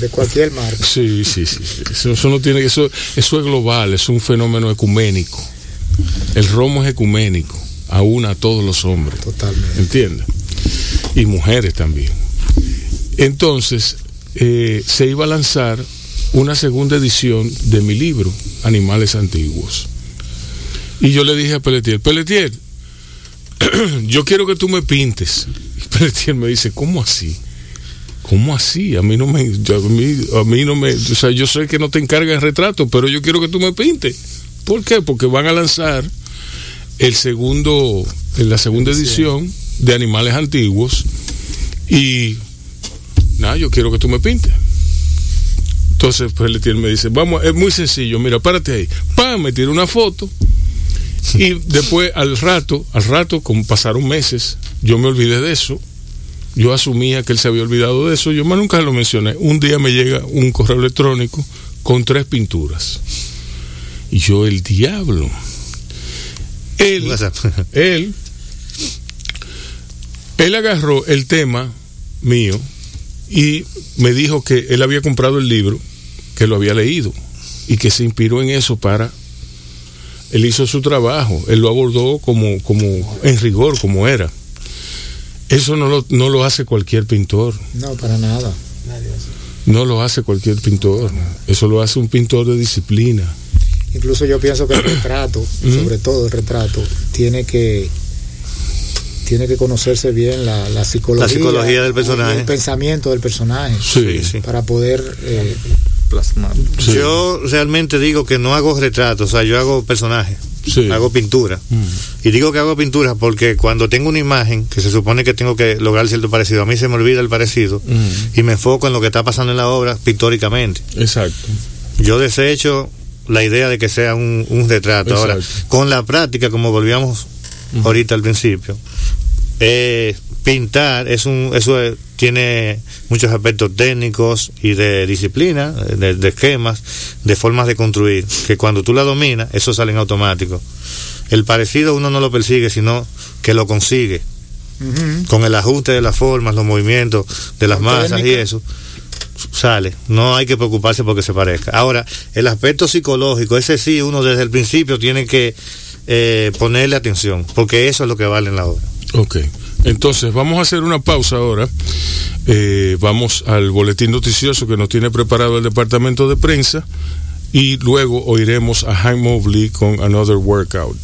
De cualquier marca. Sí, sí, sí. Eso, eso no tiene eso, eso es global, es un fenómeno ecuménico. El romo es ecuménico, aún a todos los hombres. Totalmente. ¿Entiendes? Y mujeres también. Entonces, eh, se iba a lanzar una segunda edición de mi libro, Animales Antiguos. Y yo le dije a Pelletier, Pelletier, (clears throat) yo quiero que tú me pintes. (laughs) Y Pelletier me dice, ¿cómo así? ¿Cómo así? A mí no me, yo- a mí, a mí no me, o sea, yo sé que no te encargas el retrato, pero yo quiero que tú me pintes. ¿Por qué? Porque van a lanzar el segundo, la segunda edición de Animales Antiguos y nada, yo quiero que tú me pintes. Entonces, pues me dice, vamos, es muy sencillo, mira, párate ahí. Pa, me tira una foto y después al rato, al rato, como pasaron meses, yo me olvidé de eso. Yo asumía que él se había olvidado de eso, yo más nunca lo mencioné. Un día me llega un correo electrónico con tres pinturas. Y yo, el diablo. Él, (laughs) él, él agarró el tema mío y me dijo que él había comprado el libro, que lo había leído y que se inspiró en eso para. Él hizo su trabajo, él lo abordó como, como en rigor, como era. Eso no lo, no lo hace cualquier pintor, No, para nada. no lo hace cualquier pintor. Eso lo hace un pintor de disciplina. Incluso yo pienso que el retrato, (clears throat) sobre todo el retrato, tiene que tiene que conocerse bien la, la psicología, La psicología del personaje. el pensamiento del personaje, Sí, sí. para poder eh, plasmar. Sí. Yo realmente digo que no hago retratos, o sea, yo hago personajes. Sí. Hago pintura. Y digo que hago pintura porque cuando tengo una imagen que se supone que tengo que lograr cierto parecido, a mí se me olvida el parecido y me enfoco en lo que está pasando en la obra pictóricamente. Exacto. Yo desecho la idea de que sea un, un retrato. Ahora, con la práctica, como volvíamos ahorita al principio, eh, pintar es un, eso es- tiene muchos aspectos técnicos y de disciplina, de, de esquemas, de formas de construir, que cuando tú la dominas, eso sale en automático. El parecido uno no lo persigue, sino que lo consigue con el ajuste de las formas, los movimientos de las masas y eso, sale. No hay que preocuparse porque se parezca. Ahora, el aspecto psicológico, ese sí, uno desde el principio tiene que eh, ponerle atención, porque eso es lo que vale en la obra. Ok. Entonces, vamos a hacer una pausa ahora. Eh, vamos al boletín noticioso que nos tiene preparado el departamento de prensa y luego oiremos a Hank Mobley con Another Workout.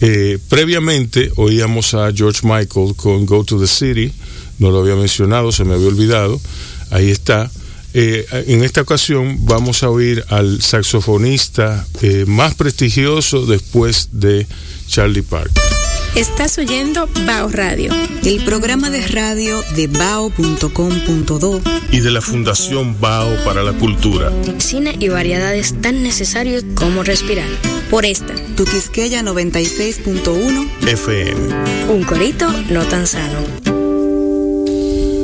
Eh, previamente oíamos a George Michael con Go to the City, no lo había mencionado, se me había olvidado, ahí está. Eh, en esta ocasión vamos a oír al saxofonista más prestigioso después de Charlie Parker. Estás oyendo Bao Radio. El programa de radio de bao.com.do y de la Fundación Bao para la Cultura. Cine y variedades tan necesarios como respirar. Por esta. Tuquisqueya 96.1 FM. Un corito no tan sano.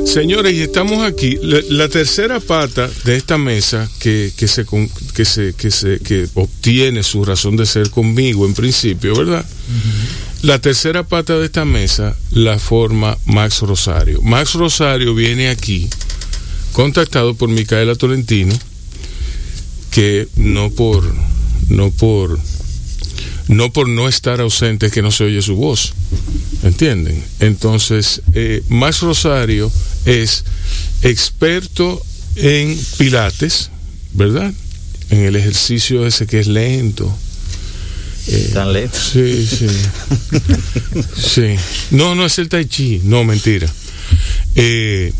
Señores, y estamos aquí. La, la tercera pata de esta mesa que, que, se, que, se, que, se, que obtiene su razón de ser conmigo en principio, ¿verdad? La tercera pata de esta mesa la forma Max Rosario. Max Rosario viene aquí contactado por Micaela Tolentino, que no por no por no por no estar ausente es que no se oye su voz. ¿Entienden? Entonces, eh, Max Rosario es experto en pilates, ¿verdad? En el ejercicio ese que es lento. Eh, Tan lento. Sí, sí. (laughs) sí. No, no es el tai chi. No, mentira. Eh,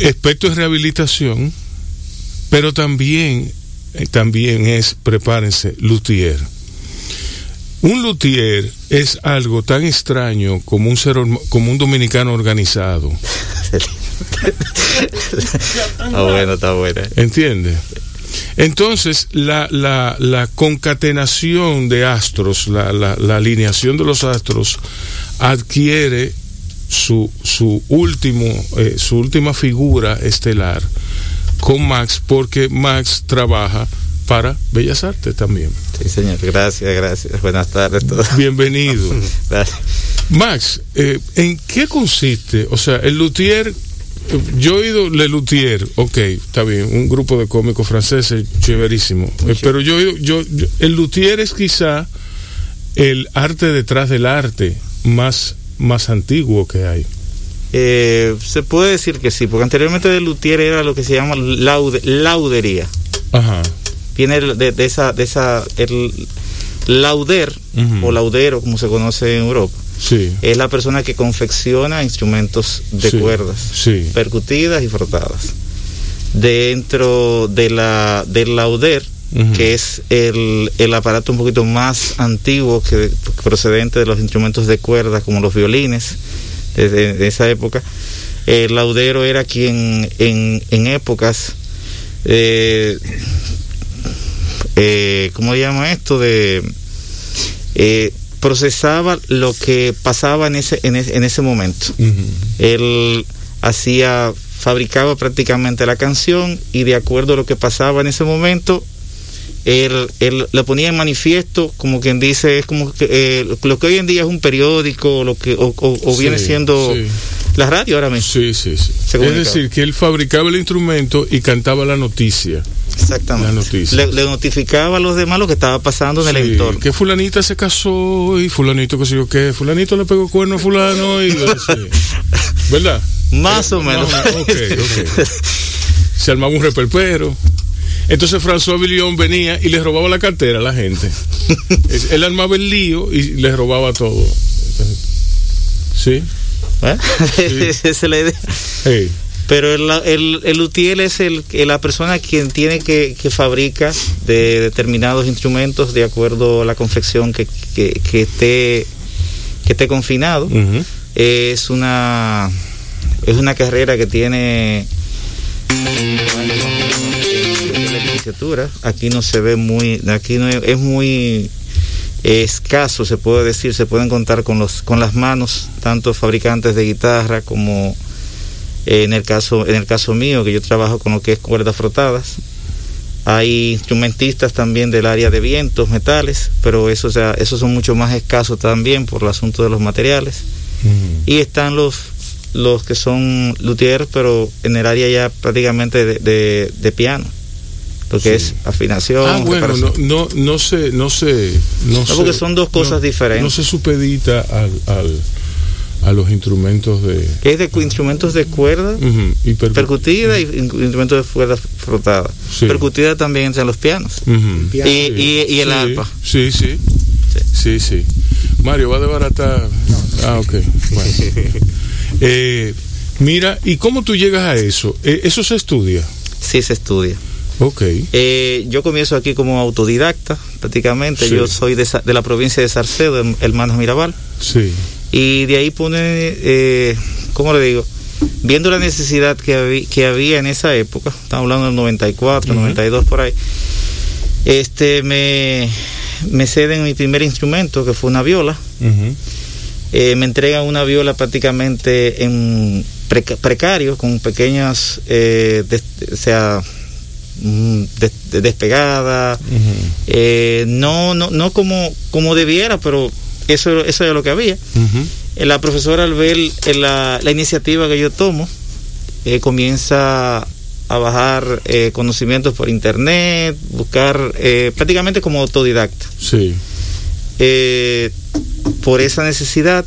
experto en rehabilitación, pero también, eh, también es, prepárense, luthier. Un luthier es algo tan extraño como un ser, como un dominicano organizado. Está (laughs) bueno, está bueno. ¿Entiende? Entonces, la, la, la concatenación de astros, la, la, la alineación de los astros, adquiere su, su, último, eh, su última figura estelar con Max, porque Max trabaja para Bellas Artes también. Sí, señor. Gracias, gracias. Buenas tardes a todos. Bienvenido. (laughs) Gracias. Max, eh, ¿en qué consiste? O sea, el luthier, yo he oído Le Luthier, ok, está bien, un grupo de cómicos franceses, chéverísimo. Eh, pero yo, yo, yo- el luthier es quizá el arte detrás del arte más, más antiguo que hay. Eh, se puede decir que sí, porque anteriormente de luthier era lo que se llama laude- laudería. Ajá. Viene de, de esa, de esa, el lauder o laudero, como se conoce en Europa, Sí. es la persona que confecciona instrumentos de Sí, cuerdas, sí. percutidas y frotadas. Dentro de la, del lauder, que es el, el aparato un poquito más antiguo que procedente de los instrumentos de cuerda, como los violines, desde de esa época. El laudero era quien en, en épocas, eh, eh, ¿cómo se llama esto? De eh, procesaba lo que pasaba en ese, en ese, en ese momento. Él hacía, fabricaba prácticamente la canción y de acuerdo a lo que pasaba en ese momento, él, él lo ponía en manifiesto, como quien dice, es como que, eh, lo que hoy en día es un periódico, lo que, o, o- o viene Sí, siendo sí. la radio ahora mismo. Sí, sí, sí. Es decir, que él fabricaba el instrumento y cantaba la noticia. Exactamente. La noticia. Le, le notificaba a los demás lo que estaba pasando en el Sí, entorno. Que fulanita se casó y fulanito que sé yo qué, fulanito le pegó cuerno a fulano y sí. (laughs) ¿verdad? Más o menos. Más o menos, ok, ok. (laughs) Se armaba un reperpero. Entonces François Villon venía y le robaba la cartera a la gente. (laughs) Él armaba el lío y le robaba todo. ¿Sí? ¿Eh? Esa es la idea. Hey. Pero el, el, el luthier es el, la persona quien tiene que, que fabrica de determinados instrumentos de acuerdo a la confección que, que, que esté que esté confinado. Uh -huh. Es una es una carrera que tiene aquí no se ve muy aquí no es, es muy escaso se puede decir se pueden contar con los con las manos tanto fabricantes de guitarra como eh, en el caso en el caso mío que yo trabajo con lo que es cuerdas frotadas hay instrumentistas también del área de vientos metales pero eso o sea esos son mucho más escasos también por el asunto de los materiales Uh -huh. y están los los que son luthier pero en el área ya prácticamente de, de, de piano lo que sí. es afinación. Ah, bueno, no, no, no sé, no sé, no, no sé, porque son dos cosas no, diferentes. No se supedita al, al, a los instrumentos de... Es de instrumentos de cuerda, uh -huh. y percu percutida uh -huh. y instrumentos de cuerda frotada. Sí. Percutida también entre los pianos. Uh -huh. y, y, y, el sí. arpa. Sí, sí, sí, sí, sí. Mario, va a desbaratar... Ah, ok. Bueno. (laughs) eh, mira, ¿y cómo tú llegas a eso? Eh, ¿Eso se estudia? Sí, se estudia. Ok. Eh, yo comienzo aquí como autodidacta, prácticamente. Sí. Yo soy de, de, la provincia de Sarcedo, Hermanos Mirabal. Sí. Y de ahí pone, eh, ¿cómo le digo? Viendo la necesidad que, había, que había en esa época, estamos hablando del 94, uh -huh. 92 por ahí, este, me, me ceden mi primer instrumento, que fue una viola. Uh -huh. eh, me entregan una viola prácticamente en precario, con pequeñas, eh, o sea, de, de despegada, uh -huh. eh, no, no, no como, como debiera, pero eso, eso era lo que había. Uh -huh. La profesora al ver la, la iniciativa que yo tomo, eh, comienza a bajar eh, conocimientos por internet, buscar eh, prácticamente como autodidacta. Sí. Eh, por esa necesidad,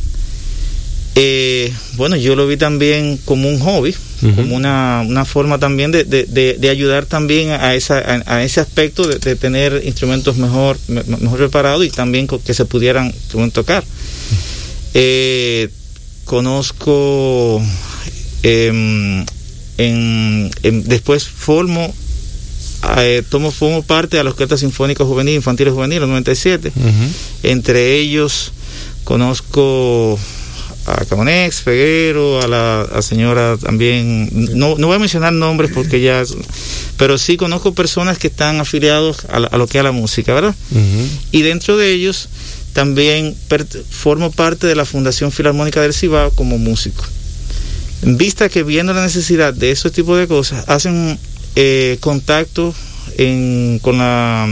eh, bueno, yo lo vi también como un hobby, uh -huh. como una, una, forma también de, de, de, de, ayudar también a, esa, a, a ese aspecto de, tener instrumentos mejor, mejor preparados y también que se pudieran tocar. Eh, conozco, eh, en, en, después formo, eh, tomo, formo parte de la Orquesta Sinfónica Juvenil, Infantil y Juvenil, en 97. Uh -huh. Entre ellos conozco a Camonex, Peguero, a la a señora también, no, no voy a mencionar nombres porque ya, pero sí conozco personas que están afiliados a, la, a lo que es la música, ¿verdad? Uh -huh. Y dentro de ellos también formo parte de la Fundación Filarmónica del Cibao como músico. Vista que viendo la necesidad de ese tipo de cosas, hacen eh, contacto en, con la,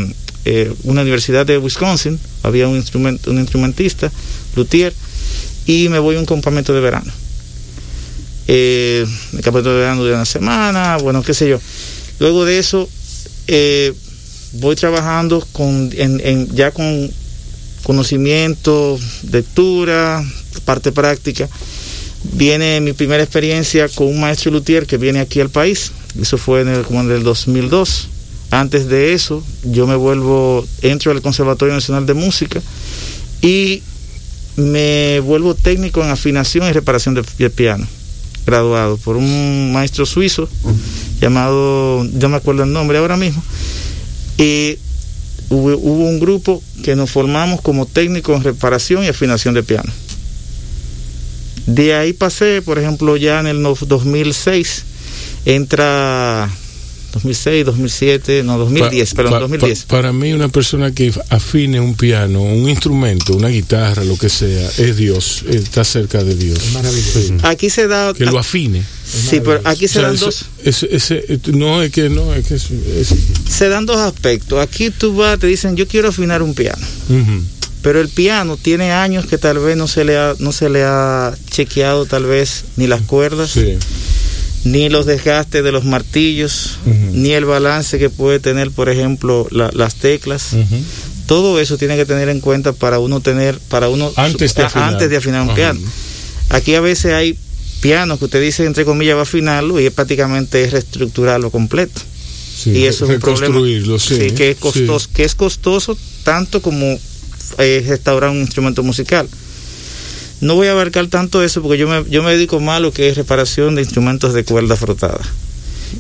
eh, una universidad de Wisconsin, había un, instrument, un instrumentista, luthier, y me voy a un campamento de verano. Eh, el campamento de verano de una semana, bueno, qué sé yo. Luego de eso, eh, voy trabajando con, ya con conocimiento, lectura, parte práctica. Viene mi primera experiencia con un maestro luthier que viene aquí al país. Eso fue en el, como en el 2002. Antes de eso, yo me vuelvo, entro al Conservatorio Nacional de Música y me vuelvo técnico en afinación y reparación de piano, graduado por un maestro suizo llamado, yo me acuerdo el nombre ahora mismo, y hubo, un grupo que nos formamos como técnicos en reparación y afinación de piano. De ahí pasé, por ejemplo, ya en el 2006, entra 2006, 2007, no, 2010, pa, perdón, pa, 2010. Pa, para mí una persona que afine un piano, un instrumento, una guitarra, lo que sea, es Dios, está cerca de Dios. Es maravilloso. Sí. Aquí se da... Que lo afine. Sí, pero aquí se o sea, dan eso, dos... Ese, ese, no, es que no, es que es, Se dan dos aspectos. Aquí tú vas, te dicen, yo quiero afinar un piano. Uh -huh. Pero el piano tiene años que tal vez no se le ha, no se le ha chequeado tal vez ni las cuerdas. Sí ni los desgastes de los martillos, uh -huh. ni el balance que puede tener, por ejemplo, la, las teclas. Uh -huh. Todo eso tiene que tener en cuenta para uno tener, para uno antes de afinar, antes de afinar un uh -huh. piano. Aquí a veces hay pianos que usted dice entre comillas va a afinarlo y es prácticamente es reestructurarlo completo. y eso es un problema. reconstruirlo, sí, que es costoso, sí. que es costoso tanto como eh, restaurar un instrumento musical. No voy a abarcar tanto eso porque yo me, yo me dedico más a lo que es reparación de instrumentos de cuerda frotada.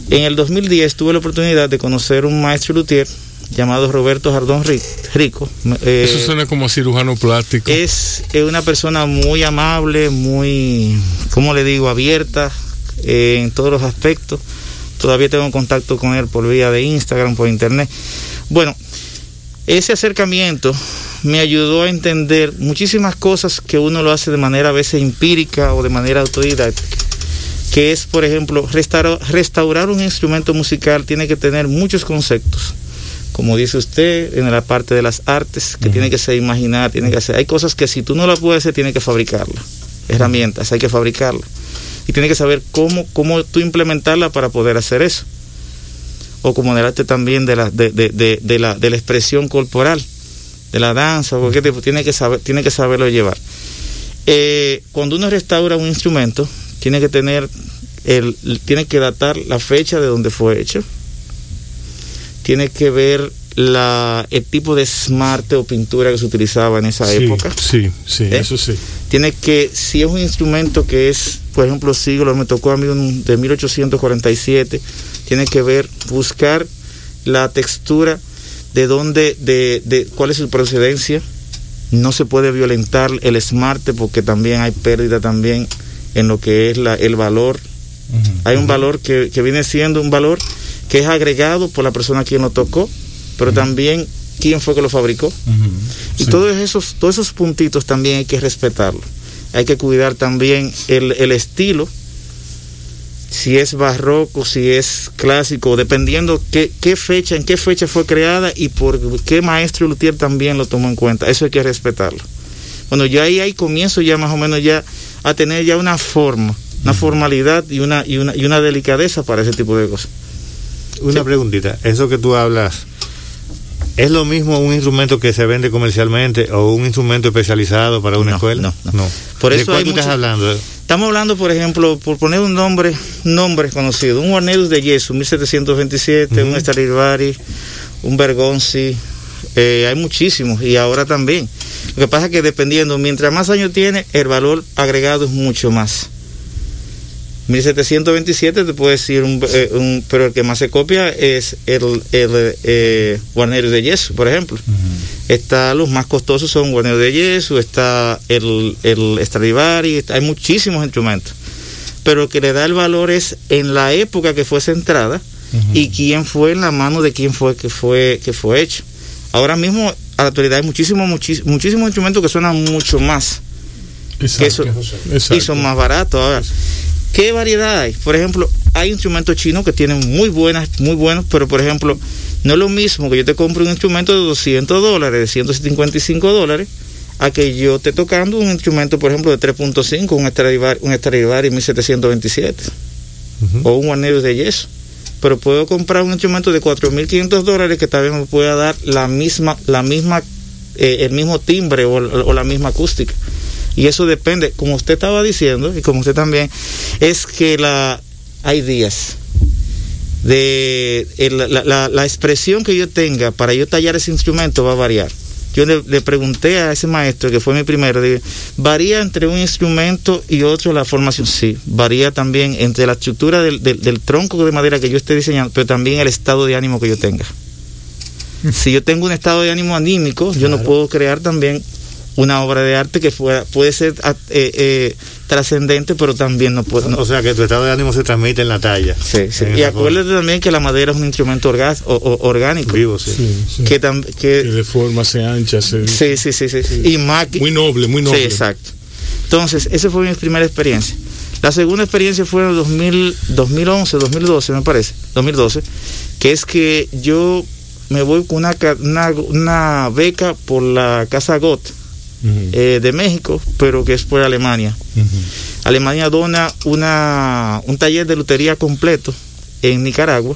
En el 2010 tuve la oportunidad de conocer un maestro luthier llamado Roberto Jardón Ri- Rico. eh, Eso suena como cirujano plástico. es una persona muy amable, muy, ¿cómo le digo?, abierta eh, en todos los aspectos. Todavía tengo contacto con él por vía de Instagram, por internet. Bueno, ese acercamiento me ayudó a entender muchísimas cosas que uno lo hace de manera a veces empírica o de manera autodidacta. Que es, por ejemplo, restaurar, restaurar un instrumento musical tiene que tener muchos conceptos como dice usted, en la parte de las artes, que tiene que ser imaginar, tiene que ser, hay cosas que si tú no las puedes hacer, tienes que fabricarlas, herramientas, hay que fabricarlas. Y tienes que saber cómo, cómo tú implementarla para poder hacer eso. O como en el arte también de la, de, de, de, de la, de la expresión corporal, de la danza, o cualquier tipo, tiene que, saber, tiene que saberlo llevar. Eh, cuando uno restaura un instrumento, tiene que tener, el, tiene que datar la fecha de donde fue hecho, tiene que ver la, el tipo de esmarte o pintura que se utilizaba en esa sí, época. Sí, sí, ¿Eh? eso sí. Tiene que, si es un instrumento que es, por ejemplo, siglo, me tocó a mí un, de 1847, tiene que ver, buscar la textura de dónde, de, de cuál es su procedencia. No se puede violentar el esmarte porque también hay pérdida también en lo que es la, el valor. Hay un valor que, que viene siendo un valor que es agregado por la persona a quien lo tocó, pero también quién fue que lo fabricó. Y Sí. todos esos, todos esos puntitos también hay que respetarlo. Hay que cuidar también el, el estilo, si es barroco, si es clásico, dependiendo qué, qué fecha, en qué fecha fue creada y por qué maestro luthier también lo tomó en cuenta. Eso hay que respetarlo. Bueno, ya ahí, ahí comienzo ya más o menos ya a tener ya una forma, una formalidad y una, y una, y una delicadeza para ese tipo de cosas. Una preguntita, eso que tú hablas, ¿es lo mismo un instrumento que se vende comercialmente o un instrumento especializado para una No, escuela? no, no. Por ¿De eso cuál estás hablando? Estamos hablando, por ejemplo, por poner un nombre, nombre conocido, un Guarnerius de yeso, 1727, un Stradivari, un Bergonzi, eh, hay muchísimos y ahora también. Lo que pasa es que dependiendo, mientras más años tiene, el valor agregado es mucho más. 1727 te puedo decir, un, eh, un- pero el que más se copia es el, el eh, Guarnerius de yeso, por ejemplo. Está, los más costosos son Guarnero de Yeso, está el, el Stradivari, está- hay muchísimos instrumentos. Pero lo que le da el valor es en la época que fue centrada y quién fue en la mano de quién fue que fue, que fue hecho. Ahora mismo, a la actualidad, hay muchísimos, muchis- muchísimos instrumentos que suenan mucho más que eso, Exacto. y son más baratos. Ahora, ¿qué variedad hay? Por ejemplo, hay instrumentos chinos que tienen muy buenas, muy buenos, pero por ejemplo, no es lo mismo que yo te compre un instrumento de 200 dólares, de 155 dólares, a que yo esté tocando un instrumento, por ejemplo, de 3.5, un Stradivari, un Stradivari 1727, Ujú. o un Guarnerius de yeso. Pero puedo comprar un instrumento de 4.500 dólares que también me pueda dar la misma, la misma, eh, el mismo timbre o, o la misma acústica. Y eso depende, como usted estaba diciendo, y como usted también, es que la hay días de el- la, la- la expresión que yo tenga para yo tallar ese instrumento va a variar. Yo le, le pregunté a ese maestro, que fue mi primero, digo, ¿varía entre un instrumento y otro la formación? Sí, varía también entre la estructura del, del- del tronco de madera que yo esté diseñando, pero también el estado de ánimo que yo tenga. Si yo tengo un estado de ánimo anímico, yo no puedo crear también una obra de arte que pueda, puede ser ah, eh, eh, trascendente, pero también no puede. no- O sea que tu estado de ánimo se transmite en la talla. Sí, sí. Y acuérdate también que la madera es un instrumento orgas- o- o- forma. orgánico. Vivo, sí. Sí, sí. Que, tam- Que que de forma se ancha, se sí, sí, sí, sí, Y más Muy noble, muy Sí, noble. exacto. Entonces, esa fue mi primera experiencia. La segunda experiencia fue en el 2000, 2011, 2012, me parece, 2012, que es que yo me voy con una, una, una beca por la Casa GOT Eh, de México, pero que es por Alemania. Alemania dona una, un taller de lutería completo en Nicaragua.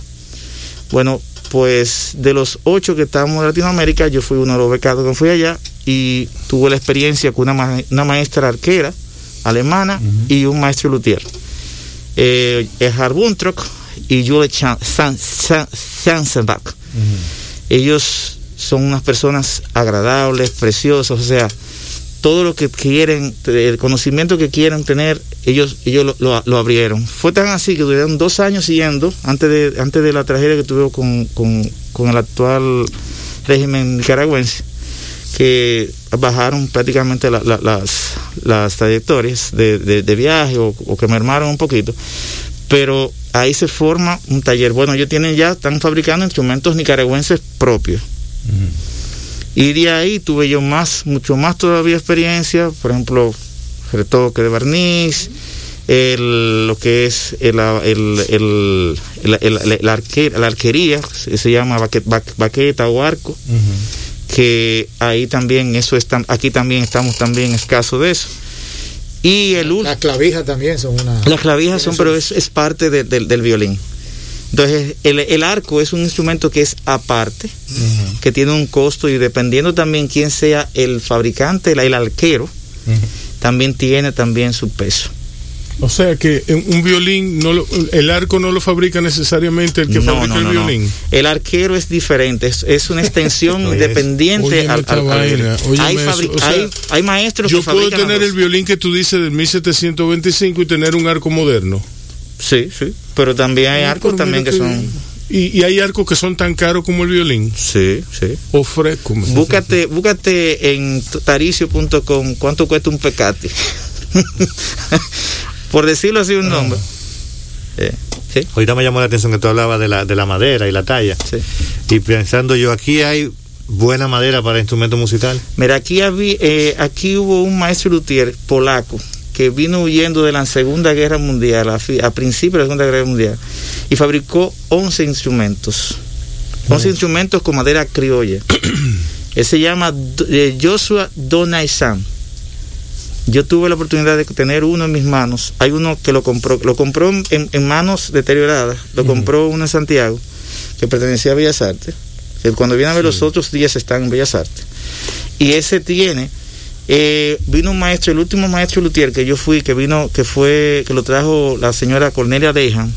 Bueno, pues de los ocho que estábamos en Latinoamérica, yo fui uno de los becados que fui allá y tuve la experiencia con una, ma- una maestra arquera alemana y un maestro luthier. Eh, Buntrock, y Julie Sansenbach. Ellos son unas personas agradables, preciosas, o sea, todo lo que quieren, el conocimiento que quieran tener, ellos, ellos lo, abrieron. Fue tan así que duraron dos años siguiendo, antes de, antes de la tragedia que tuvimos con, con, el actual régimen nicaragüense, que bajaron prácticamente las, las trayectorias de, de, viaje o, que mermaron un poquito. Pero ahí se forma un taller. Bueno, ellos tienen ya, están fabricando instrumentos nicaragüenses propios. Y de ahí tuve yo más, mucho más todavía experiencia, por ejemplo, retoque de barniz, el, lo que es el, el, el, la arquería, se llama baqueta, o arco, que ahí también, eso está, aquí también estamos también escasos de eso. Y el Las clavijas también son una... Las clavijas son, pero es, es parte del violín. Entonces, el, arco es un instrumento que es aparte, que tiene un costo y dependiendo también quién sea el fabricante, el, arquero, también tiene también su peso. O sea que un violín, no el arco no lo fabrica necesariamente el que fabrica el violín. El arquero es diferente, es, una extensión (laughs) independiente al, hay, hay, maestros yo puedo tener el violín que tú dices del 1725 y tener un arco moderno. Sí, sí. Pero también hay arcos también que son... ¿Y, hay arcos que son tan caros como el violín. Sí, sí. O fresco. Búscate, búscate en taricio.com cuánto cuesta un pecate. (laughs) Por decirlo así un nombre. Eh, ¿sí? Ahorita me llamó la atención que tú hablabas de la, de la madera y la talla. Sí. Y pensando yo, aquí hay buena madera para instrumento musical. Mira, aquí, había, eh, aquí hubo un maestro luthier polaco que vino huyendo de la Segunda Guerra Mundial, a, principios de la Segunda Guerra Mundial, y fabricó 11 instrumentos. 11 instrumentos con madera criolla. (clears throat) Él se llama eh, Joshua Donaisan. Yo tuve la oportunidad de tener uno en mis manos. Hay uno que lo compró, lo compró en, manos deterioradas. Lo compró uno en Santiago, que pertenecía a Bellas Artes. Cuando viene a ver los otros días están en Bellas Artes. Y ese tiene eh, vino un maestro, el último maestro luthier que yo fui, que vino, que fue, que lo trajo la señora Cornelia Dejan,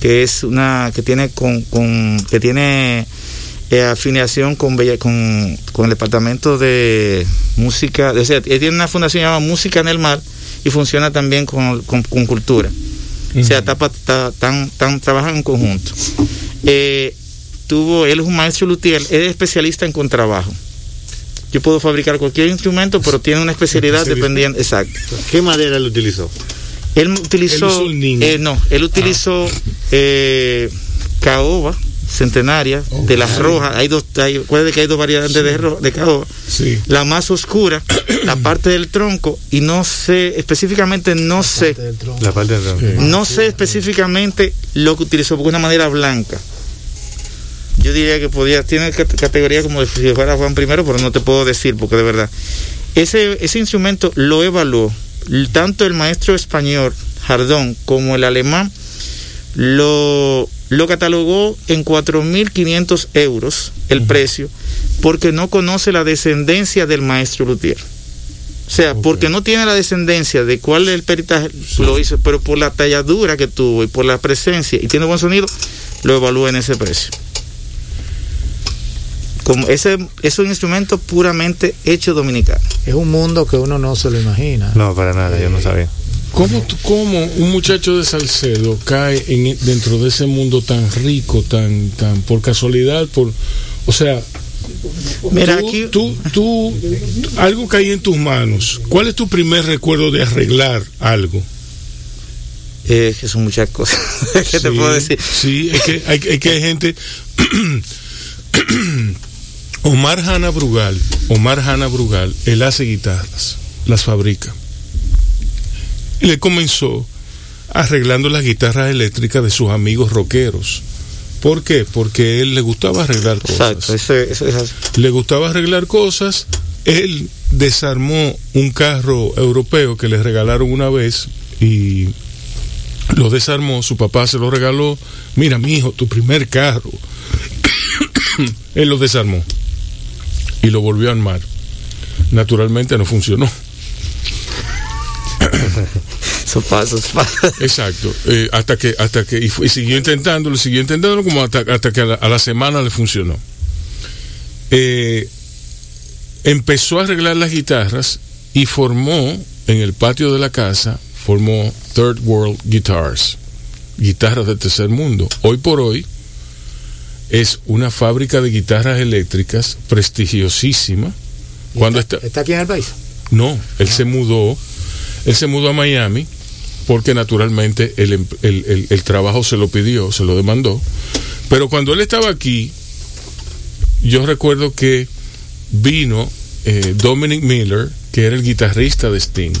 que es una, que tiene con, con que tiene eh, afiliación con, con, con el departamento de música, o sea, tiene una fundación llamada Música en el Mar y funciona también con, con, cultura. O sea, está, tan, tan, trabajan en conjunto. Eh, tuvo, él es un maestro luthier, es especialista en contrabajo. Yo puedo fabricar cualquier instrumento, pero tiene una especialidad dependiendo. Exacto. ¿Qué madera él utilizó? Él utilizó. Eh, no, él utilizó ah. eh, caoba centenaria de las rojas. Hay dos, hay, que hay dos variedades de, de caoba. Sí. La más oscura, (clears throat) la parte del tronco, y no sé, específicamente no sé. La parte del tronco. No sé específicamente lo que utilizó, porque es una madera blanca yo diría que podía, tiene categoría como de si fuera Juan primero, pero no te puedo decir, porque de verdad. Ese, ese instrumento lo evaluó tanto el maestro español Jardón como el alemán lo, lo catalogó en 4.500 euros el precio porque no conoce la descendencia del maestro Luthier. O sea, porque no tiene la descendencia de cuál es el peritaje, lo hizo, pero por la talladura que tuvo y por la presencia y tiene buen sonido, lo evalúa en ese precio como ese es un instrumento puramente hecho dominicano. Es un mundo que uno no se lo imagina. No, para nada, yo no sabía. ¿Cómo, cómo un muchacho de Salcedo cae en, dentro de ese mundo tan rico, tan, tan por casualidad, por, o sea, Mira, tú, aquí... tú, tú, algo cae en tus manos. ¿Cuál es tu primer recuerdo de arreglar algo? Eh, que son muchas cosas. (laughs) ¿Qué te puedo decir? Sí, es que hay, es que hay gente (clears throat) Omar Hanna Brugal, Omar Hanna Brugal, él hace guitarras, las fabrica. Y le comenzó arreglando las guitarras eléctricas de sus amigos rockeros. ¿Por qué? Porque él le gustaba arreglar cosas. Exacto, Le gustaba arreglar cosas. Él desarmó un carro europeo que le regalaron una vez y lo desarmó. Su papá se lo regaló. Mira, mi hijo, tu primer carro. (coughs) él lo desarmó y lo volvió a armar. Naturalmente no funcionó. Eso pasa, eso pasa. Exacto. Eh, hasta que, hasta que, y, y siguió intentándolo, siguió intentándolo como hasta, hasta que a la, a la semana le funcionó. Eh, empezó a arreglar las guitarras y formó en el patio de la casa, formó Third World Guitars, guitarras del tercer mundo. Hoy por hoy es una fábrica de guitarras eléctricas prestigiosísima. Cuando está, ¿Está aquí en el país? no, él se mudó, él se mudó a Miami porque naturalmente el, em- el- el- el trabajo se lo pidió, se lo demandó. Pero cuando él estaba aquí, yo recuerdo que vino eh, Dominic Miller, que era el guitarrista de Sting.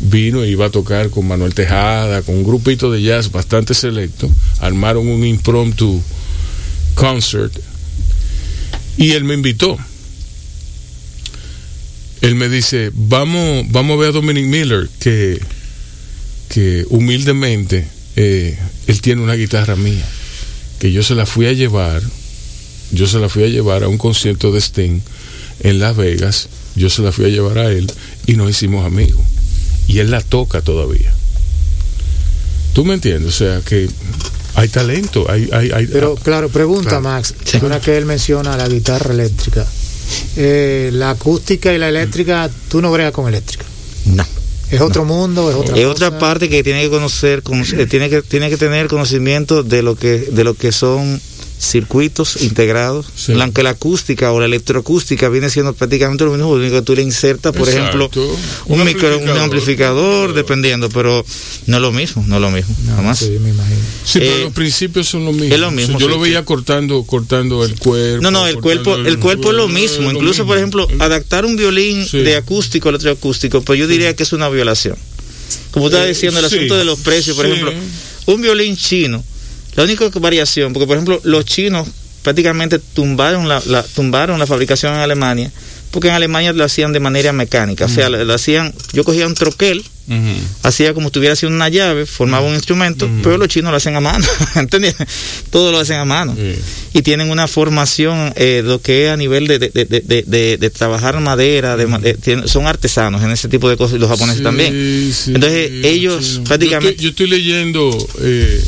Vino e iba a tocar con Manuel Tejada, con un grupito de jazz bastante selecto. Armaron un impromptu concert. Y él me invitó él me dice, vamos, vamos a ver a Dominic Miller, que, que humildemente eh, él tiene una guitarra mía, que yo se la fui a llevar, yo se la fui a llevar a un concierto de Sting en Las Vegas, yo se la fui a llevar a él y nos hicimos amigos. Y él la toca todavía. ¿Tú me entiendes? O sea que hay talento, hay... hay, hay Pero claro, pregunta Claro. Max, ahora que él menciona la guitarra eléctrica, eh, la acústica y la eléctrica, tú no bregas con eléctrica. No. Es otro mundo, es otra Es cosa. otra parte que tiene que conocer, con- eh, tiene que tiene que tener conocimiento de lo que de lo que son circuitos integrados, Sí. aunque la acústica o la electroacústica viene siendo prácticamente lo mismo, lo único que tú le insertas, por Exacto. ejemplo, Un un, micro, un amplificador. amplificador, dependiendo, pero no es lo mismo, no es lo mismo, No, sí, me imagino. Sí, pero Eh, los principios son los mismos. es lo mismo, O sea, yo sí, lo veía cortando, cortando el cuerpo. No, no, el cuerpo, el cuerpo es lo mismo. es lo Incluso, por mismo. ejemplo, adaptar un violín de acústico al electroacústico, pues yo diría que es una violación. Como estaba Eh, diciendo, el asunto de los precios, por ejemplo, un violín chino, la única variación, porque por ejemplo, los chinos prácticamente tumbaron la, la- tumbaron la fabricación en Alemania, porque en Alemania lo hacían de manera mecánica, o sea, lo, lo hacían, yo cogía un troquel, hacía como si estuviera haciendo una llave, formaba un instrumento, pero los chinos lo hacen a mano, (laughs) ¿entendés? Todo lo hacen a mano. Y tienen una formación eh, lo que es a nivel de, de, de, de, trabajar madera, son artesanos en ese tipo de cosas y los japoneses Sí, también. sí, Entonces ellos prácticamente... Yo estoy, yo estoy leyendo eh,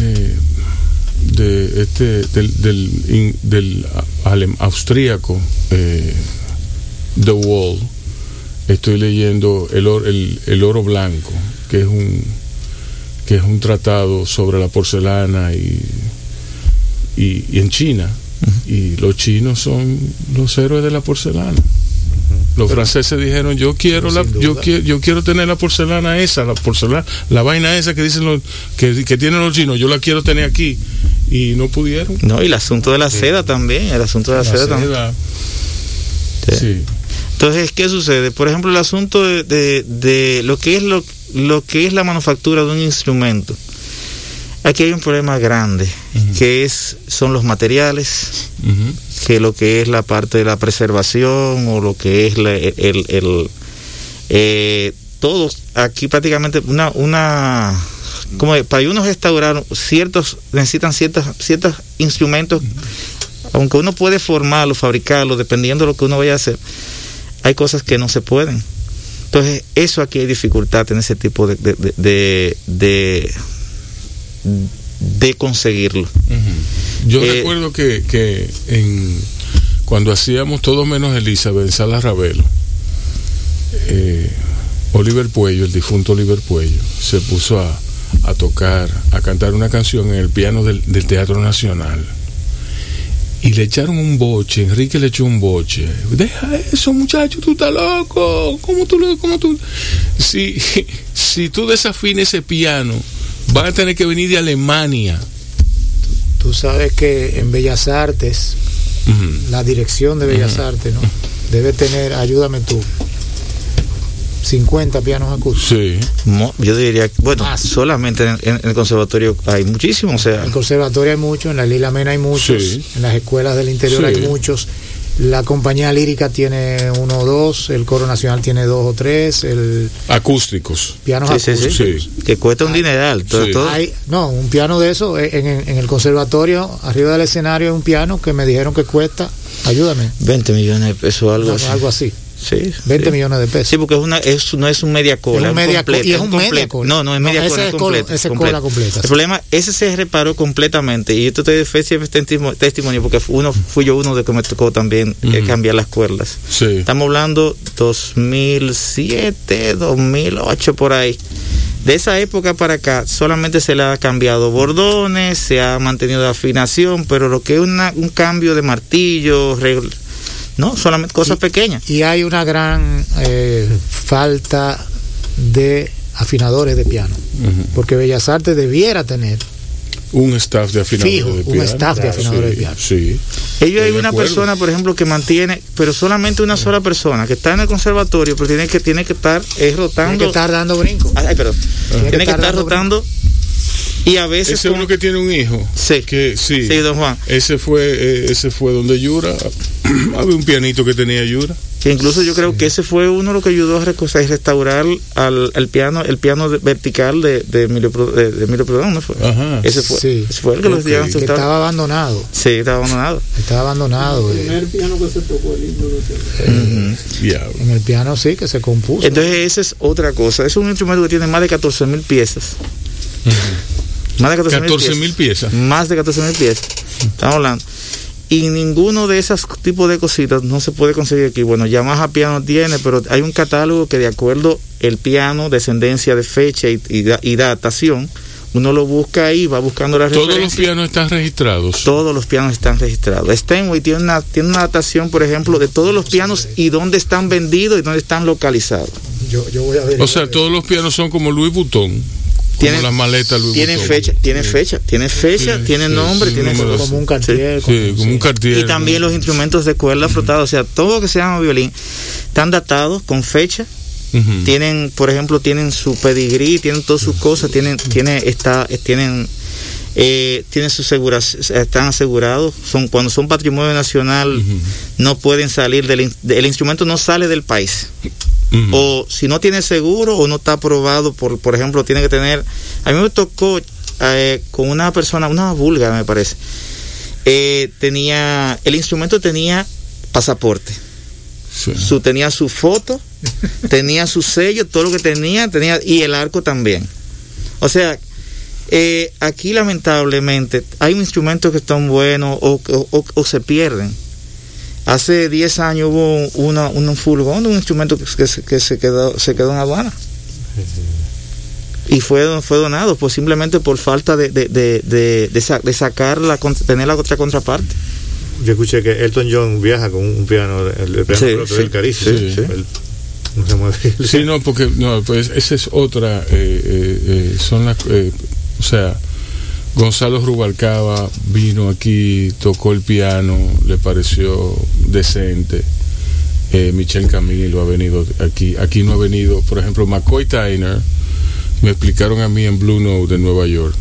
eh, de este del del, del austríaco eh, The Wall. Estoy leyendo el, or- el, el oro blanco, que es un que es un tratado sobre la porcelana y, y, y en China. Y los chinos son los héroes de la porcelana. Los franceses dijeron, yo quiero la, yo quiero, yo quiero tener la porcelana esa, la porcelana, la vaina esa que dicen los, que, que tienen los chinos, yo la quiero tener aquí. Y no pudieron. No, y el asunto de la seda también, el asunto de la, La seda, también. Sí. Sí. Entonces, ¿qué sucede? Por ejemplo, el asunto de, de, de lo que es lo, lo que es la manufactura de un instrumento. Aquí hay un problema grande, que es son los materiales, que lo que es la parte de la preservación o lo que es la- el, el- el, eh, todo aquí prácticamente una una como para uno restaurar ciertos necesitan ciertos ciertos instrumentos aunque uno puede formarlo fabricarlo dependiendo de lo que uno vaya a hacer hay cosas que no se pueden. Entonces eso aquí hay dificultad en ese tipo de de, de, de, de- conseguirlo. Yo Eh, recuerdo que, que en, cuando hacíamos todo menos Elizabeth en Sala Ravelo, eh, Oliver Puello, el difunto Oliver Puello, se puso a, a tocar, a cantar una canción en el piano del, del Teatro Nacional. Y le echaron un boche, Enrique le echó un boche. Deja eso, muchacho, tú estás loco. ¿Cómo tú lo.? Cómo tú? Si, (laughs) si tú desafinas ese piano, van a tener que venir de Alemania. Tú sabes que en Bellas Artes, la dirección de Bellas Artes, ¿no? Debe tener, ayúdame tú, 50 pianos acústicos. Sí. Mo- yo diría que, bueno Más. solamente en, en el conservatorio hay muchísimos o sea En el conservatorio hay muchos, en la Lila Mena hay muchos, Sí. en las escuelas del interior Sí. hay muchos. La compañía lírica tiene uno o dos, el coro nacional tiene dos o tres, el Acústicos. piano Sí, sí, acústicos. sí. Sí. que cuesta un dineral todo, Sí. todo- Hay, no, un piano de eso, eh, en, en- en el conservatorio, arriba del escenario hay un piano que me dijeron que cuesta, ayúdame, 20 millones de pesos algo no, así. algo así. Sí, 20 sí. millones de pesos. Sí, porque es una, es, no es un media cola. Es un media completo, co- y es un media completo. cola. No, no es No, media ese cola. es ese es completo. cola completa, El sí. problema, ese se reparó completamente. Y yo te doy fe de testimo- testimonio porque uno fui yo uno de que me tocó también eh, cambiar las cuerdas. Sí. Estamos hablando 2007, 2008 por ahí. De esa época para acá solamente se le ha cambiado bordones, se ha mantenido la afinación, pero lo que es una- un cambio de martillo, no, solamente cosas pequeñas. Y hay una gran eh, falta de afinadores de piano. Porque Bellas Artes debiera tener Un staff de afinadores Fijo, de un piano. staff de afinadores sí, de piano. Sí. Ellos hay una acuerdo. persona, por ejemplo, que mantiene, pero solamente una sola persona que está en el conservatorio, pero tiene que tiene que estar es rotando. tiene que estar dando brinco. Ay, perdón. Tiene Tiene que estar rotando y a veces Ese como- uno que tiene un hijo. Sí. Que, sí. Sí, don Juan. Ese fue, eh, ese fue donde Yura. (clears throat) Había un pianito que tenía Yura. que incluso yo creo que ese fue uno de lo que ayudó a restaurar al, al piano el piano de- vertical de, de Emilio Pro- de, de Emilio Prodan, ¿no fue? Ajá. Ese fue, Sí. ese fue el que los llevan Que estaba abandonado. Sí, estaba abandonado. Estaba abandonado. eh. Diablo. En el piano sí que se compuso. Entonces esa es otra cosa. Es un instrumento que tiene más de 14 mil piezas. Más de 14 14 mil piezas. Más de 14 mil piezas. Estamos hablando. Y ninguno de esos tipos de cositas no se puede conseguir aquí. Bueno, Yamaha Piano tiene, pero hay un catálogo que de acuerdo el piano, descendencia de fecha y, y da- y datación, uno lo busca ahí, va buscando las Todos los pianos están registrados. Todos los pianos están registrados. Steinway tiene una, tiene una datación, por ejemplo, de todos los pianos y dónde están vendidos y dónde están localizados. Yo, yo voy a ver. O sea, todos los pianos son como Louis Vuitton. Como Tienen- las maletas Louis Tienen Vuitton. fecha, tienen fecha, tienen fecha, Sí, tienen sí, nombre, sí, tienen números. como un cartier. Sí, como un cartier. y también los instrumentos de cuerda frotada, o sea, todo lo que se llama violín, están datados con fecha, tienen, por ejemplo, tienen su pedigrí, tienen todas sus cosas, tienen, tienen, está, eh, tienen, eh, tienen su segura, están asegurados, son cuando son patrimonio nacional, no pueden salir del, in- el instrumento no sale del país. O si no tiene seguro o no está aprobado por por ejemplo tiene que tener a mí me tocó eh, con una persona una búlgara me parece eh, tenía el instrumento tenía pasaporte. Sí. su tenía su foto (laughs) tenía su sello todo lo que tenía tenía y el arco también. O sea eh, aquí lamentablemente hay instrumentos que están buenos o, o- o- o se pierden Hace 10 años hubo una, un furgón de un instrumento que, que se- que se quedó se quedó en aduana. Y fue, fue donado, pues simplemente por falta de, de, de, de, de sa- de sacar la, con- tener la otra contraparte. Yo escuché que Elton John viaja con un piano, el, el piano Sí, propio sí, del carísimo. sí, sí. Él no se mueve. (laughs) Sí, no, porque no, pues esa es otra. eh, eh, eh, son las, eh, o sea, Gonzalo Rubalcaba vino aquí, tocó el piano, le pareció decente. Eh, Michel Camilo ha venido aquí. Aquí no ha venido, por ejemplo, McCoy Tyner. Me explicaron a mí en Blue Note de Nueva York.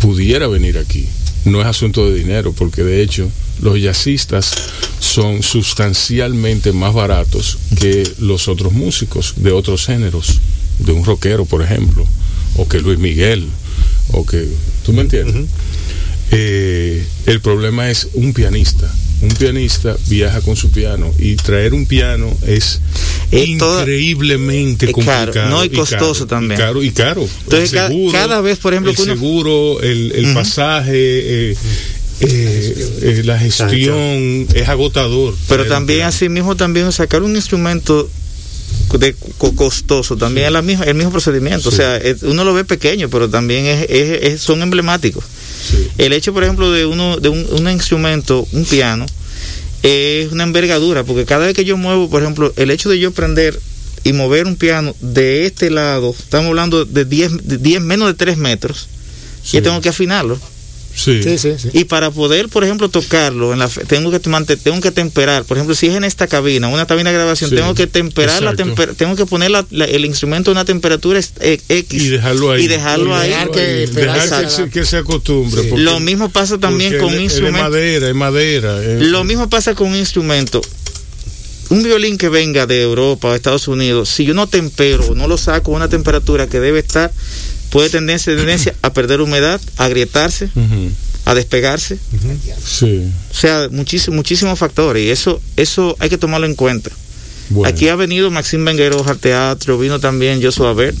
Pudiera venir aquí. No es asunto de dinero, porque de hecho los jazzistas son sustancialmente más baratos que los otros músicos de otros géneros, de un rockero, por ejemplo, o que Luis Miguel, o que... ¿Tú me entiendes? Eh, el problema es un pianista. Un pianista viaja con su piano y traer un piano es increíblemente caro, complicado. no, y caro, costoso también. Y caro, y caro. Entonces, El ca- seguro, cada vez, por ejemplo, el que uno- seguro, el, el pasaje, eh, eh, eh, la gestión es agotador. Pero también piano. así mismo también sacar un instrumento de co- costoso también es la misma, el mismo procedimiento. O sea, uno lo ve pequeño, pero también es, es- es- son emblemáticos. Sí. El hecho, por ejemplo, de uno de un, un instrumento, un piano, es una envergadura, porque cada vez que yo muevo, por ejemplo, el hecho de yo prender y mover un piano de este lado, estamos hablando de 10, de 10 menos de 3 metros, Sí. yo tengo que afinarlo. Sí. Sí, sí, sí. Y para poder, por ejemplo, tocarlo, en la, fe- tengo que tengo que temperar. Por ejemplo, si es en esta cabina, una cabina de grabación, Sí, tengo que temperar la temper- tengo que poner la- la- el instrumento a una temperatura eh, X Y dejarlo ahí. Y dejarlo Y ahí. dejar que- Dejar que, se- que se acostumbre. Sí. porque- Lo mismo pasa también con instrumentos. Es madera, es madera. es- Lo mismo pasa con un instrumento. Un violín que venga de Europa o Estados Unidos, si yo no tempero, no lo saco a una temperatura que debe estar, puede tendencia, tendencia a perder humedad, a agrietarse, a despegarse. Sí. O sea, muchísimos muchísimos factores y eso eso hay que tomarlo en cuenta. Bueno. Aquí ha venido Maxim Bengueros al teatro, vino también Joshua Ver.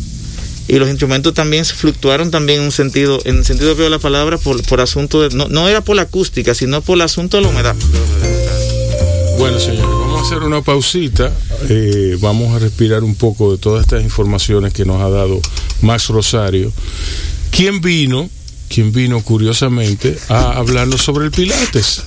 Y los instrumentos también fluctuaron también en un sentido, en el sentido que de la palabra, por, por asunto de, no, no era por la acústica, sino por el asunto de la humedad. Bueno, señores, vamos a hacer una pausita. eh, vamos a respirar un poco de todas estas informaciones que nos ha dado Max Rosario. ¿Quién vino? ¿Quién vino curiosamente a hablarnos sobre el Pilates?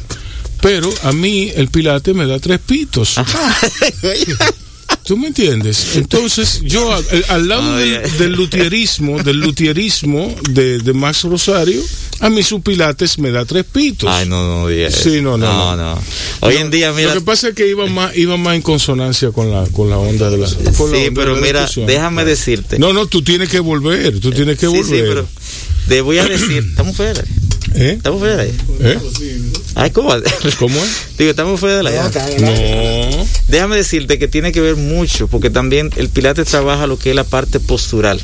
Pero a mí el Pilates me da tres pitos. (laughs) ¿Tú me entiendes? Entonces, yo al, al lado del, del luthierismo, del luthierismo de, de Max Rosario, a mí su Pilates me da tres pitos. Ay, no, no digas Sí, no, no, no, no. no. Hoy en día, mira, Lo que pasa es que iba más, iba más en consonancia con la, con la onda de la. sí, pero mira, déjame decirte. No, no, tú tienes que volver, tú tienes que sí, volver. sí, pero te voy a decir, (clears throat) estamos fuera. ¿Eh? Estamos fuera. ¿Eh? Ay, ¿cómo? (laughs) ¿Cómo es? Digo, estamos fuera de la llave. No. Déjame decirte que tiene que ver mucho, porque también el Pilates trabaja lo que es la parte postural.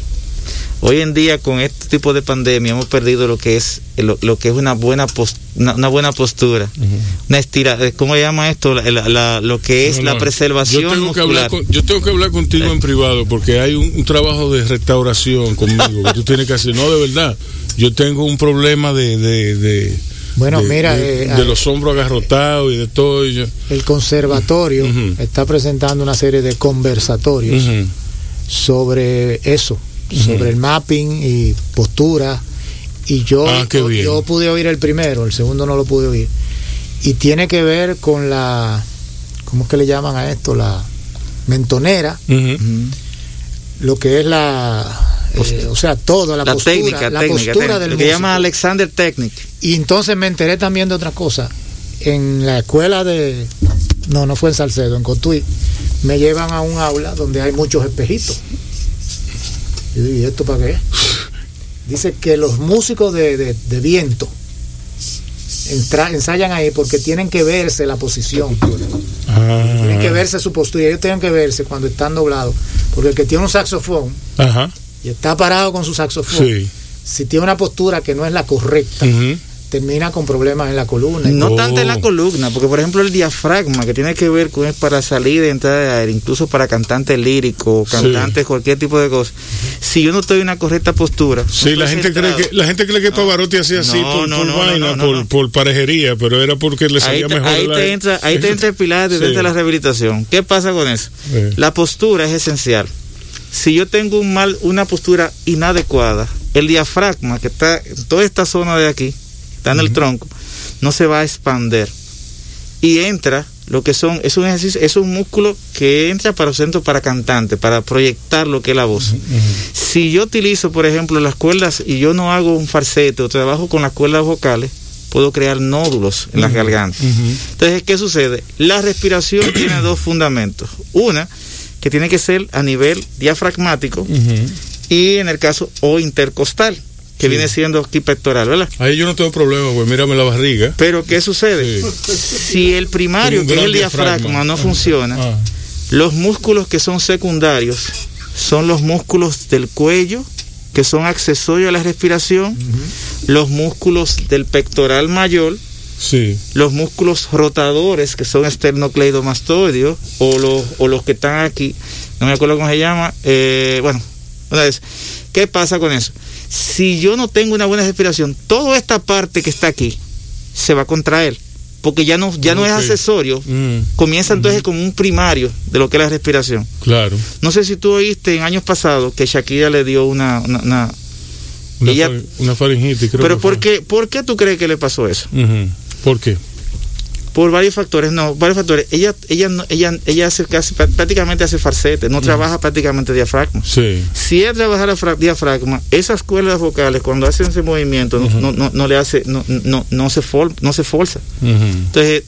Hoy en día, con este tipo de pandemia, hemos perdido lo que es lo, lo que es una buena una, una buena postura, una estira, eh, ¿cómo se llama esto? La- la- la- lo que es No, la preservación yo tengo que hablar con- yo tengo que hablar contigo Eh. en privado porque hay un, un trabajo de restauración conmigo que tú tienes que hacer. No, de verdad. Yo tengo un problema de. de, de Bueno, de- mira, de, eh, de ah, los hombros agarrotados y de todo. y El conservatorio está presentando una serie de conversatorios sobre eso, sobre el mapping y postura. Y yo, Ah, yo, pude oír el primero, el segundo no lo pude oír. Y tiene que ver con la, ¿cómo es que le llaman a esto? La mentonera, lo que es la, eh, o sea, todo, la, la postura, técnica, la técnica, postura técnica, del lo que llama. Alexander Technic. Y entonces me enteré también de otra cosa. En la escuela de. No, no fue en Salcedo, en Cotuí. Me llevan a un aula donde hay muchos espejitos. Y digo, ¿y esto para qué? Dice que los músicos de, de- de viento entra- ensayan ahí porque tienen que verse la posición. Ah. Tienen que verse su postura. Ellos tienen que verse cuando están doblados. Porque el que tiene un saxofón Ajá. y está parado con su saxofón, Sí. si tiene una postura que no es la correcta. Termina con problemas en la columna. No Oh. tanto en la columna, porque por ejemplo el diafragma, que tiene que ver con es para salir y entrar de aire, incluso para cantantes líricos, Sí. cantantes, cualquier tipo de cosa. Si yo no estoy en una correcta postura, Sí, la gente cree que la gente cree que Pavarotti hacía así No, por, no, por vaina, no, no, por, no. por parejería, pero era porque le Ahí salía te, mejor. ahí la- te entra, ahí te entra el pilar Sí. desde la rehabilitación. ¿Qué pasa con eso? Eh. La postura es esencial. Si yo tengo un mal, una postura inadecuada, el diafragma que está en toda esta zona de aquí, está en el tronco, no se va a expander. Y entra lo que son, es un ejercicio, es un músculo que entra para centro para cantante, para proyectar lo que es la voz. Si yo utilizo, por ejemplo, las cuerdas y yo no hago un falsete o trabajo con las cuerdas vocales, puedo crear nódulos en las gargantas. Entonces, ¿qué sucede? La respiración (coughs) tiene dos fundamentos. Una, que tiene que ser a nivel diafragmático y en el caso o intercostal, que Sí. viene siendo aquí pectoral, ¿verdad? Ahí yo no tengo problema, pues mírame la barriga. Pero ¿qué sucede? Si el primario, que es el diafragma, diafragma. no funciona, Ah. los músculos que son secundarios son los músculos del cuello, que son accesorios a la respiración, los músculos del pectoral mayor, Sí. los músculos rotadores, que son esternocleidomastoideos, o los, o los que están aquí, no me acuerdo cómo se llama, eh, bueno, una vez. ¿Qué pasa con eso? Si yo no tengo una buena respiración, toda esta parte que está aquí se va a contraer, porque ya no, ya no es accesorio, Mm, comienza entonces como un primario de lo que es la respiración. claro. No sé si tú oíste en años pasados que Shakira le dio una... una- una- Una, Ella- far- una faringitis, creo pero que ¿por qué, ¿por qué tú crees que le pasó eso? ¿Por qué? Por varios factores, no, varios factores. Ella, ella, no- ella, ella hace casi, prácticamente hace falsete, no trabaja prácticamente diafragma. Sí. Si ella trabaja fra- diafragma, esas cuerdas vocales cuando hacen ese movimiento no, no, no, no le hace, no, no, no se for, no se forza. Entonces,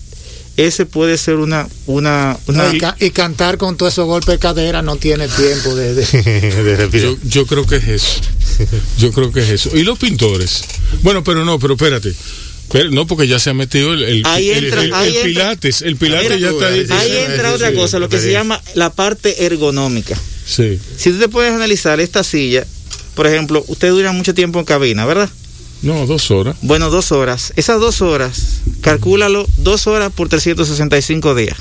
ese puede ser una, una, una No, y, ca- y cantar con todos esos golpes de cadera no tiene tiempo de... de- (laughs) de. Yo, yo creo que es eso. Yo creo que es eso. ¿Y los pintores? Bueno, pero no, pero espérate. Pero no, porque ya se ha metido el, el, Ahí el- entra- el- ahí el entra- pilates. El pilates ya está ahí. ahí entra otra cosa, lo que se llama la parte ergonómica. Sí. Si tú te puedes analizar esta silla, por ejemplo, usted dura mucho tiempo en cabina, ¿verdad? No, dos horas. Bueno, dos horas. Esas dos horas, calcúlalo, dos horas por 365 días.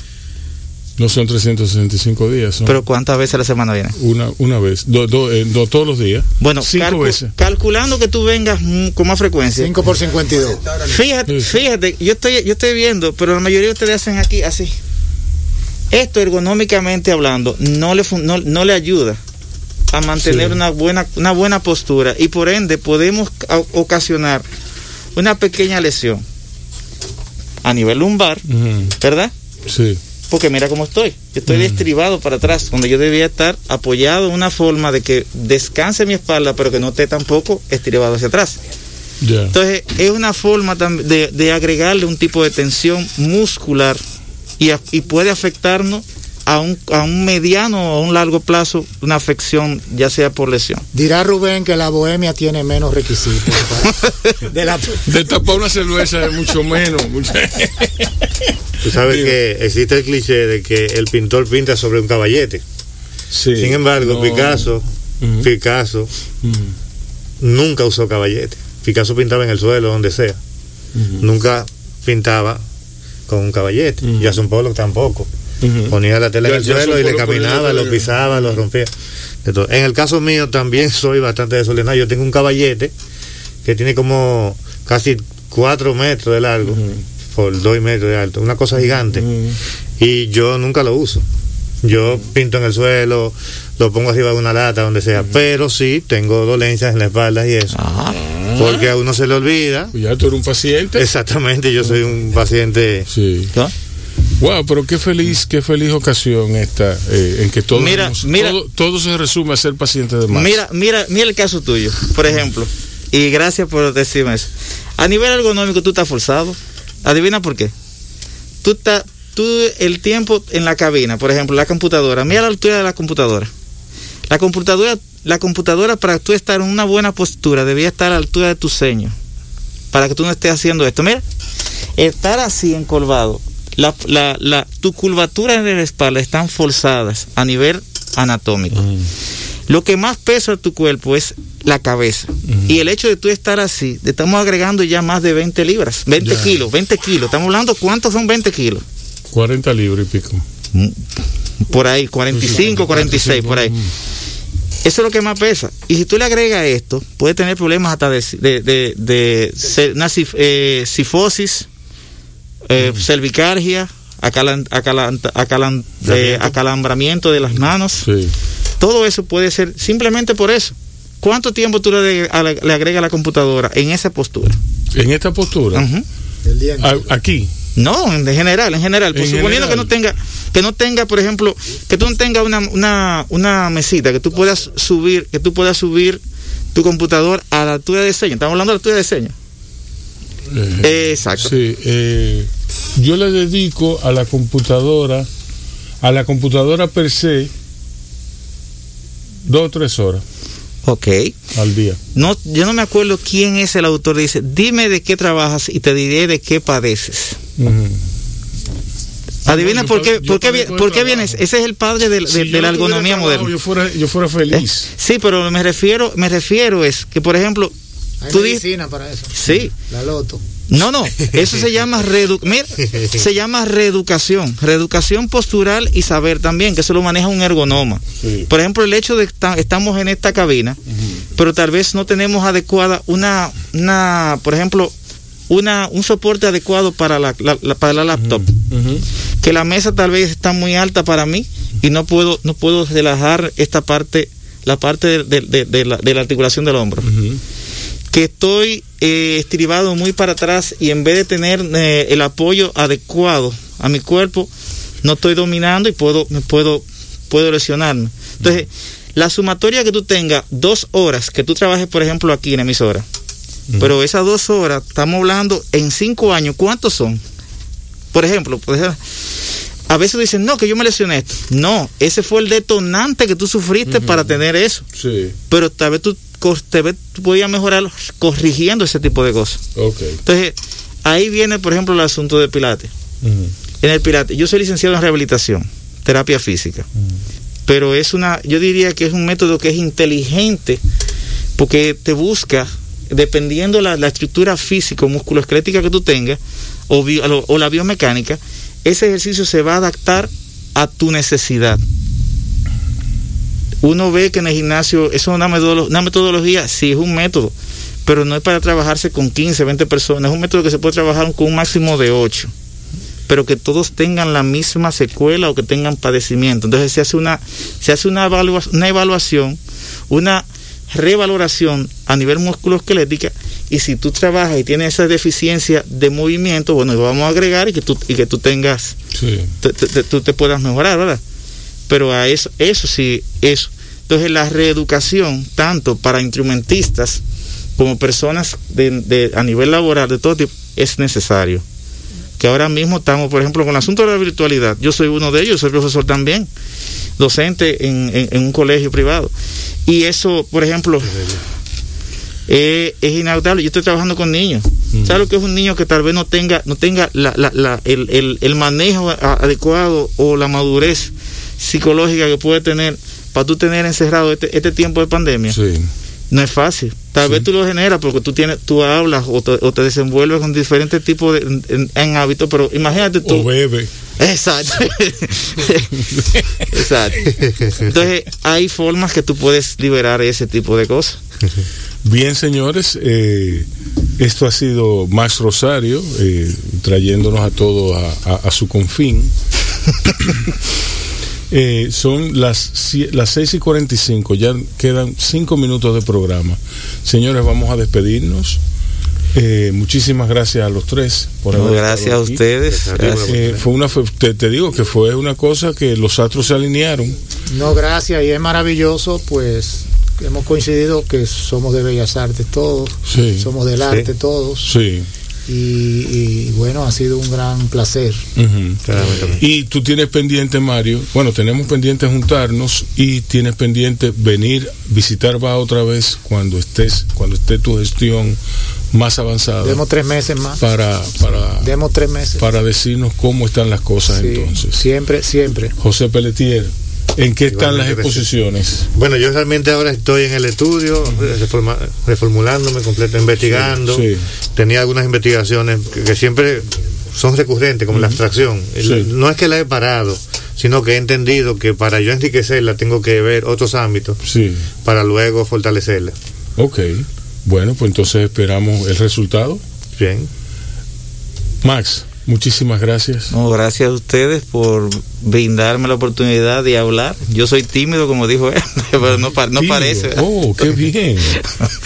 No son 365 días. Son Pero ¿cuántas veces a la semana viene? una, una vez. Do- do- eh, do- todos los días. Bueno, cinco calcu- veces. calculando que tú vengas mm, con más frecuencia. 5 por 52. Fíjate, fíjate, yo estoy, yo estoy viendo, pero la mayoría de ustedes hacen aquí así. Esto ergonómicamente hablando no le no, no le ayuda a mantener Sí. una buena una buena postura y por ende podemos ca- ocasionar una pequeña lesión a nivel lumbar, ¿verdad? Sí. Porque mira cómo estoy. Yo estoy Mm. estribado para atrás, donde yo debía estar apoyado en una forma de que descanse mi espalda, pero que no esté tampoco estribado hacia atrás. Entonces, es una forma de, de agregarle un tipo de tensión muscular y, a- y puede afectarnos a un, a un mediano o a un largo plazo una afección, ya sea por lesión. Dirá Rubén que la bohemia tiene menos requisitos. (laughs) de la, De tapar una cerveza es mucho menos. mucho- (laughs) Tú sabes Digo. que existe el cliché de que el pintor pinta sobre un caballete. Sí. Sin embargo, No. Picasso. Picasso nunca usó caballete. Picasso pintaba en el suelo, donde sea. Nunca pintaba con un caballete. Y a Polo tampoco. Ponía la tela en el suelo y le caminaba, lo pisaba, lo rompía. En el caso mío también (laughs) soy bastante desordenado. Yo tengo un caballete que tiene como casi cuatro metros de largo. Por dos metros de alto. Una cosa gigante. Ujú. Y yo nunca lo uso. Yo pinto en el suelo, lo pongo arriba de una lata, donde sea. Pero sí tengo dolencias en la espalda y eso. Porque a uno se le olvida. Pues ya tú eres un paciente. Exactamente, yo soy un paciente. Sí. ¿no? Wow, pero qué feliz, qué feliz ocasión esta eh, en que todo, Mira, hemos- mira. todo, todo se resume a ser paciente de más. Mira, mira, mira el caso tuyo, por ejemplo. Y gracias por decirme eso. A nivel ergonómico tú estás forzado. Adivina por qué. Tú estás, tú el tiempo en la cabina, por ejemplo, la computadora. Mira la altura de la computadora. La computadora, la computadora para tú estar en una buena postura debía estar a la altura de tu ceño. Para que tú no estés haciendo esto. Mira, estar así encorvado. La, la, la, tu curvatura de la espalda están forzadas a nivel anatómico. Lo que más pesa tu cuerpo es la cabeza. Y el hecho de tú estar así, le estamos agregando ya más de 20 libras, 20 Ya. kilos, 20 kilos. Estamos hablando, ¿cuántos son 20 kilos? 40 libras y pico. Por ahí, 45, 46, por ahí. Eso es lo que más pesa. Y si tú le agregas esto, puede tener problemas hasta de, de, de, de una cif- eh, cifosis, eh, cervicalgia, acalan- acalan- acalan- eh, acalambramiento de las manos. Sí. Todo eso puede ser simplemente por eso. ¿Cuánto tiempo tú le, le agregas a la computadora en esa postura? En esta postura, el día aquí, No, en general, en general. Pues En suponiendo general. que no tenga, que no tenga, por ejemplo, que tú no tengas una, una, una mesita, que tú puedas subir, que tú puedas subir tu computador a la altura de diseño. Estamos hablando de la altura de diseño. eh, Exacto. Sí, eh, yo le dedico a la computadora, a la computadora per se, dos o tres horas Ok. al día. No, yo no me acuerdo quién es el autor. Dice, dime de qué trabajas y te diré de qué padeces. Ujú. Adivina yo por qué, por qué, por vienes. Ese es el padre de, Si de yo la ergonomía trabajo, moderna. Yo fuera, yo fuera Eh, feliz. Sí, pero me refiero, me refiero es que, por ejemplo, Hay tú dices, medicina para eso. sí, La loto. No, no, eso se llama mira, (laughs) se llama reeducación, reeducación postural y saber también, que eso lo maneja un ergonoma. Sí. Por ejemplo, el hecho de que esta- estamos en esta cabina, pero tal vez no tenemos adecuada una, una por ejemplo, una, un soporte adecuado para la, la- la- para la laptop. Que la mesa tal vez está muy alta para mí y no puedo, no puedo relajar esta parte, la parte de, de- de- de la, articulación del hombro. Que estoy eh, estribado muy para atrás y en vez de tener eh, el apoyo adecuado a mi cuerpo, no estoy dominando y puedo, me puedo, puedo lesionarme. Entonces, la sumatoria que tú tengas, dos horas que tú trabajes, por ejemplo, aquí en emisora, pero esas dos horas, estamos hablando en cinco años, ¿cuántos son? Por ejemplo, a veces dicen, no, que yo me lesioné esto. No, ese fue el detonante que tú sufriste para tener eso Sí, pero tal vez tú, tú podías mejorar corrigiendo ese tipo de cosas. Entonces, ahí viene, por ejemplo, el asunto de Pilates. En el Pilates, yo soy licenciado en rehabilitación, terapia física, pero es una, yo diría que es un método que es inteligente porque te busca, dependiendo la, la estructura físico musculoesquelética que tú tengas o la biomecánica, ese ejercicio se va a adaptar a tu necesidad. Uno ve que en el gimnasio, eso es una, metodolo- una metodología, sí es un método, pero no es para trabajarse con 15, 20 personas, es un método que se puede trabajar con un máximo de 8, pero que todos tengan la misma secuela o que tengan padecimiento. Entonces se hace una, se hace una, evalua- una evaluación, una revaloración a nivel musculoesquelética y si tú trabajas y tienes esa deficiencia de movimiento, bueno, lo vamos a agregar y que tú, y que tú tengas Sí. tú te puedas mejorar, ¿verdad? Pero a eso, eso sí, eso. Entonces la reeducación, tanto para instrumentistas como personas de, de- a nivel laboral de todo tipo, es necesario. Que ahora mismo estamos, por ejemplo, con el asunto de la virtualidad. Yo soy uno de ellos, soy profesor también, docente en, en- en un colegio privado. Y eso, por ejemplo, eh, es inagotable. Yo estoy trabajando con niños. ¿Sabes lo que es un niño que tal vez no tenga, no tenga la- la- la- el, el- el manejo a- adecuado o la madurez psicológica que puede tener para tú tener encerrado este, este tiempo de pandemia? Sí. No es fácil. Tal vez tú lo generas porque tú tienes, tú hablas o te, o te desenvuelves con diferentes tipos de en, en hábitos, pero imagínate tú. O bebe. Exacto. (laughs) Exacto. Entonces, hay formas que tú puedes liberar ese tipo de cosas. Bien, señores, eh, esto ha sido Max Rosario, eh, trayéndonos a todos a, a- a su confín. (laughs) Eh, son las, las 6 y 45, ya quedan 5 minutos de programa. Señores, vamos a despedirnos. Eh, muchísimas gracias a los tres por No, haber gracias a aquí. ustedes. Gracias. Eh, fue una, te, te digo que fue una cosa que los astros se alinearon. No, gracias, y es maravilloso, pues hemos coincidido que somos de Bellas Artes todos, Sí. somos del arte todos, Sí. Y, y, bueno, ha sido un gran placer. Claramente. Y tú tienes pendiente, Mario, bueno, tenemos pendiente juntarnos y tienes pendiente venir, visitar va otra vez cuando estés, cuando esté tu gestión más avanzada Demos tres meses más, para, para, demos tres meses. para decirnos cómo están las cosas Sí, entonces. Siempre, siempre. José Pelletier, ¿en qué están las exposiciones? Bueno, yo realmente ahora estoy en el estudio, reforma- reformulándome, completo, investigando. Sí. Tenía algunas investigaciones que, que siempre son recurrentes, como la abstracción. Sí. No es que la he parado, sino que he entendido que para yo enriquecerla tengo que ver otros ámbitos Sí, para luego fortalecerla. ok. Bueno, pues entonces esperamos el resultado. Bien. Max, muchísimas gracias. No, gracias a ustedes por brindarme la oportunidad de hablar. Yo soy tímido, como dijo él, (laughs) pero no, no parece. Oh, qué bien.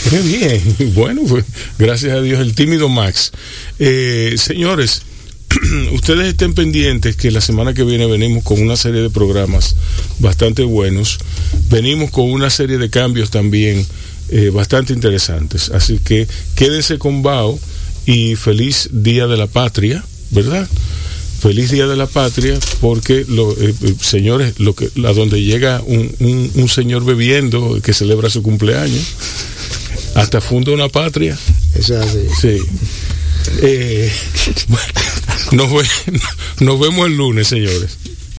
qué bien. (laughs) Bueno, pues gracias a Dios, el tímido Max. Eh, señores, (clears throat) ustedes estén pendientes que la semana que viene venimos con una serie de programas bastante buenos. Venimos con una serie de cambios también eh, bastante interesantes. Así que quédense con Bao y feliz Día de la Patria, ¿verdad? Feliz Día de la Patria, porque, lo, eh, eh, señores, lo que, a donde llega un, un- un señor bebiendo que celebra su cumpleaños, hasta funda una patria. Eso es así. Sí. Eh, (laughs) bueno, nos, ve- nos vemos el lunes, señores.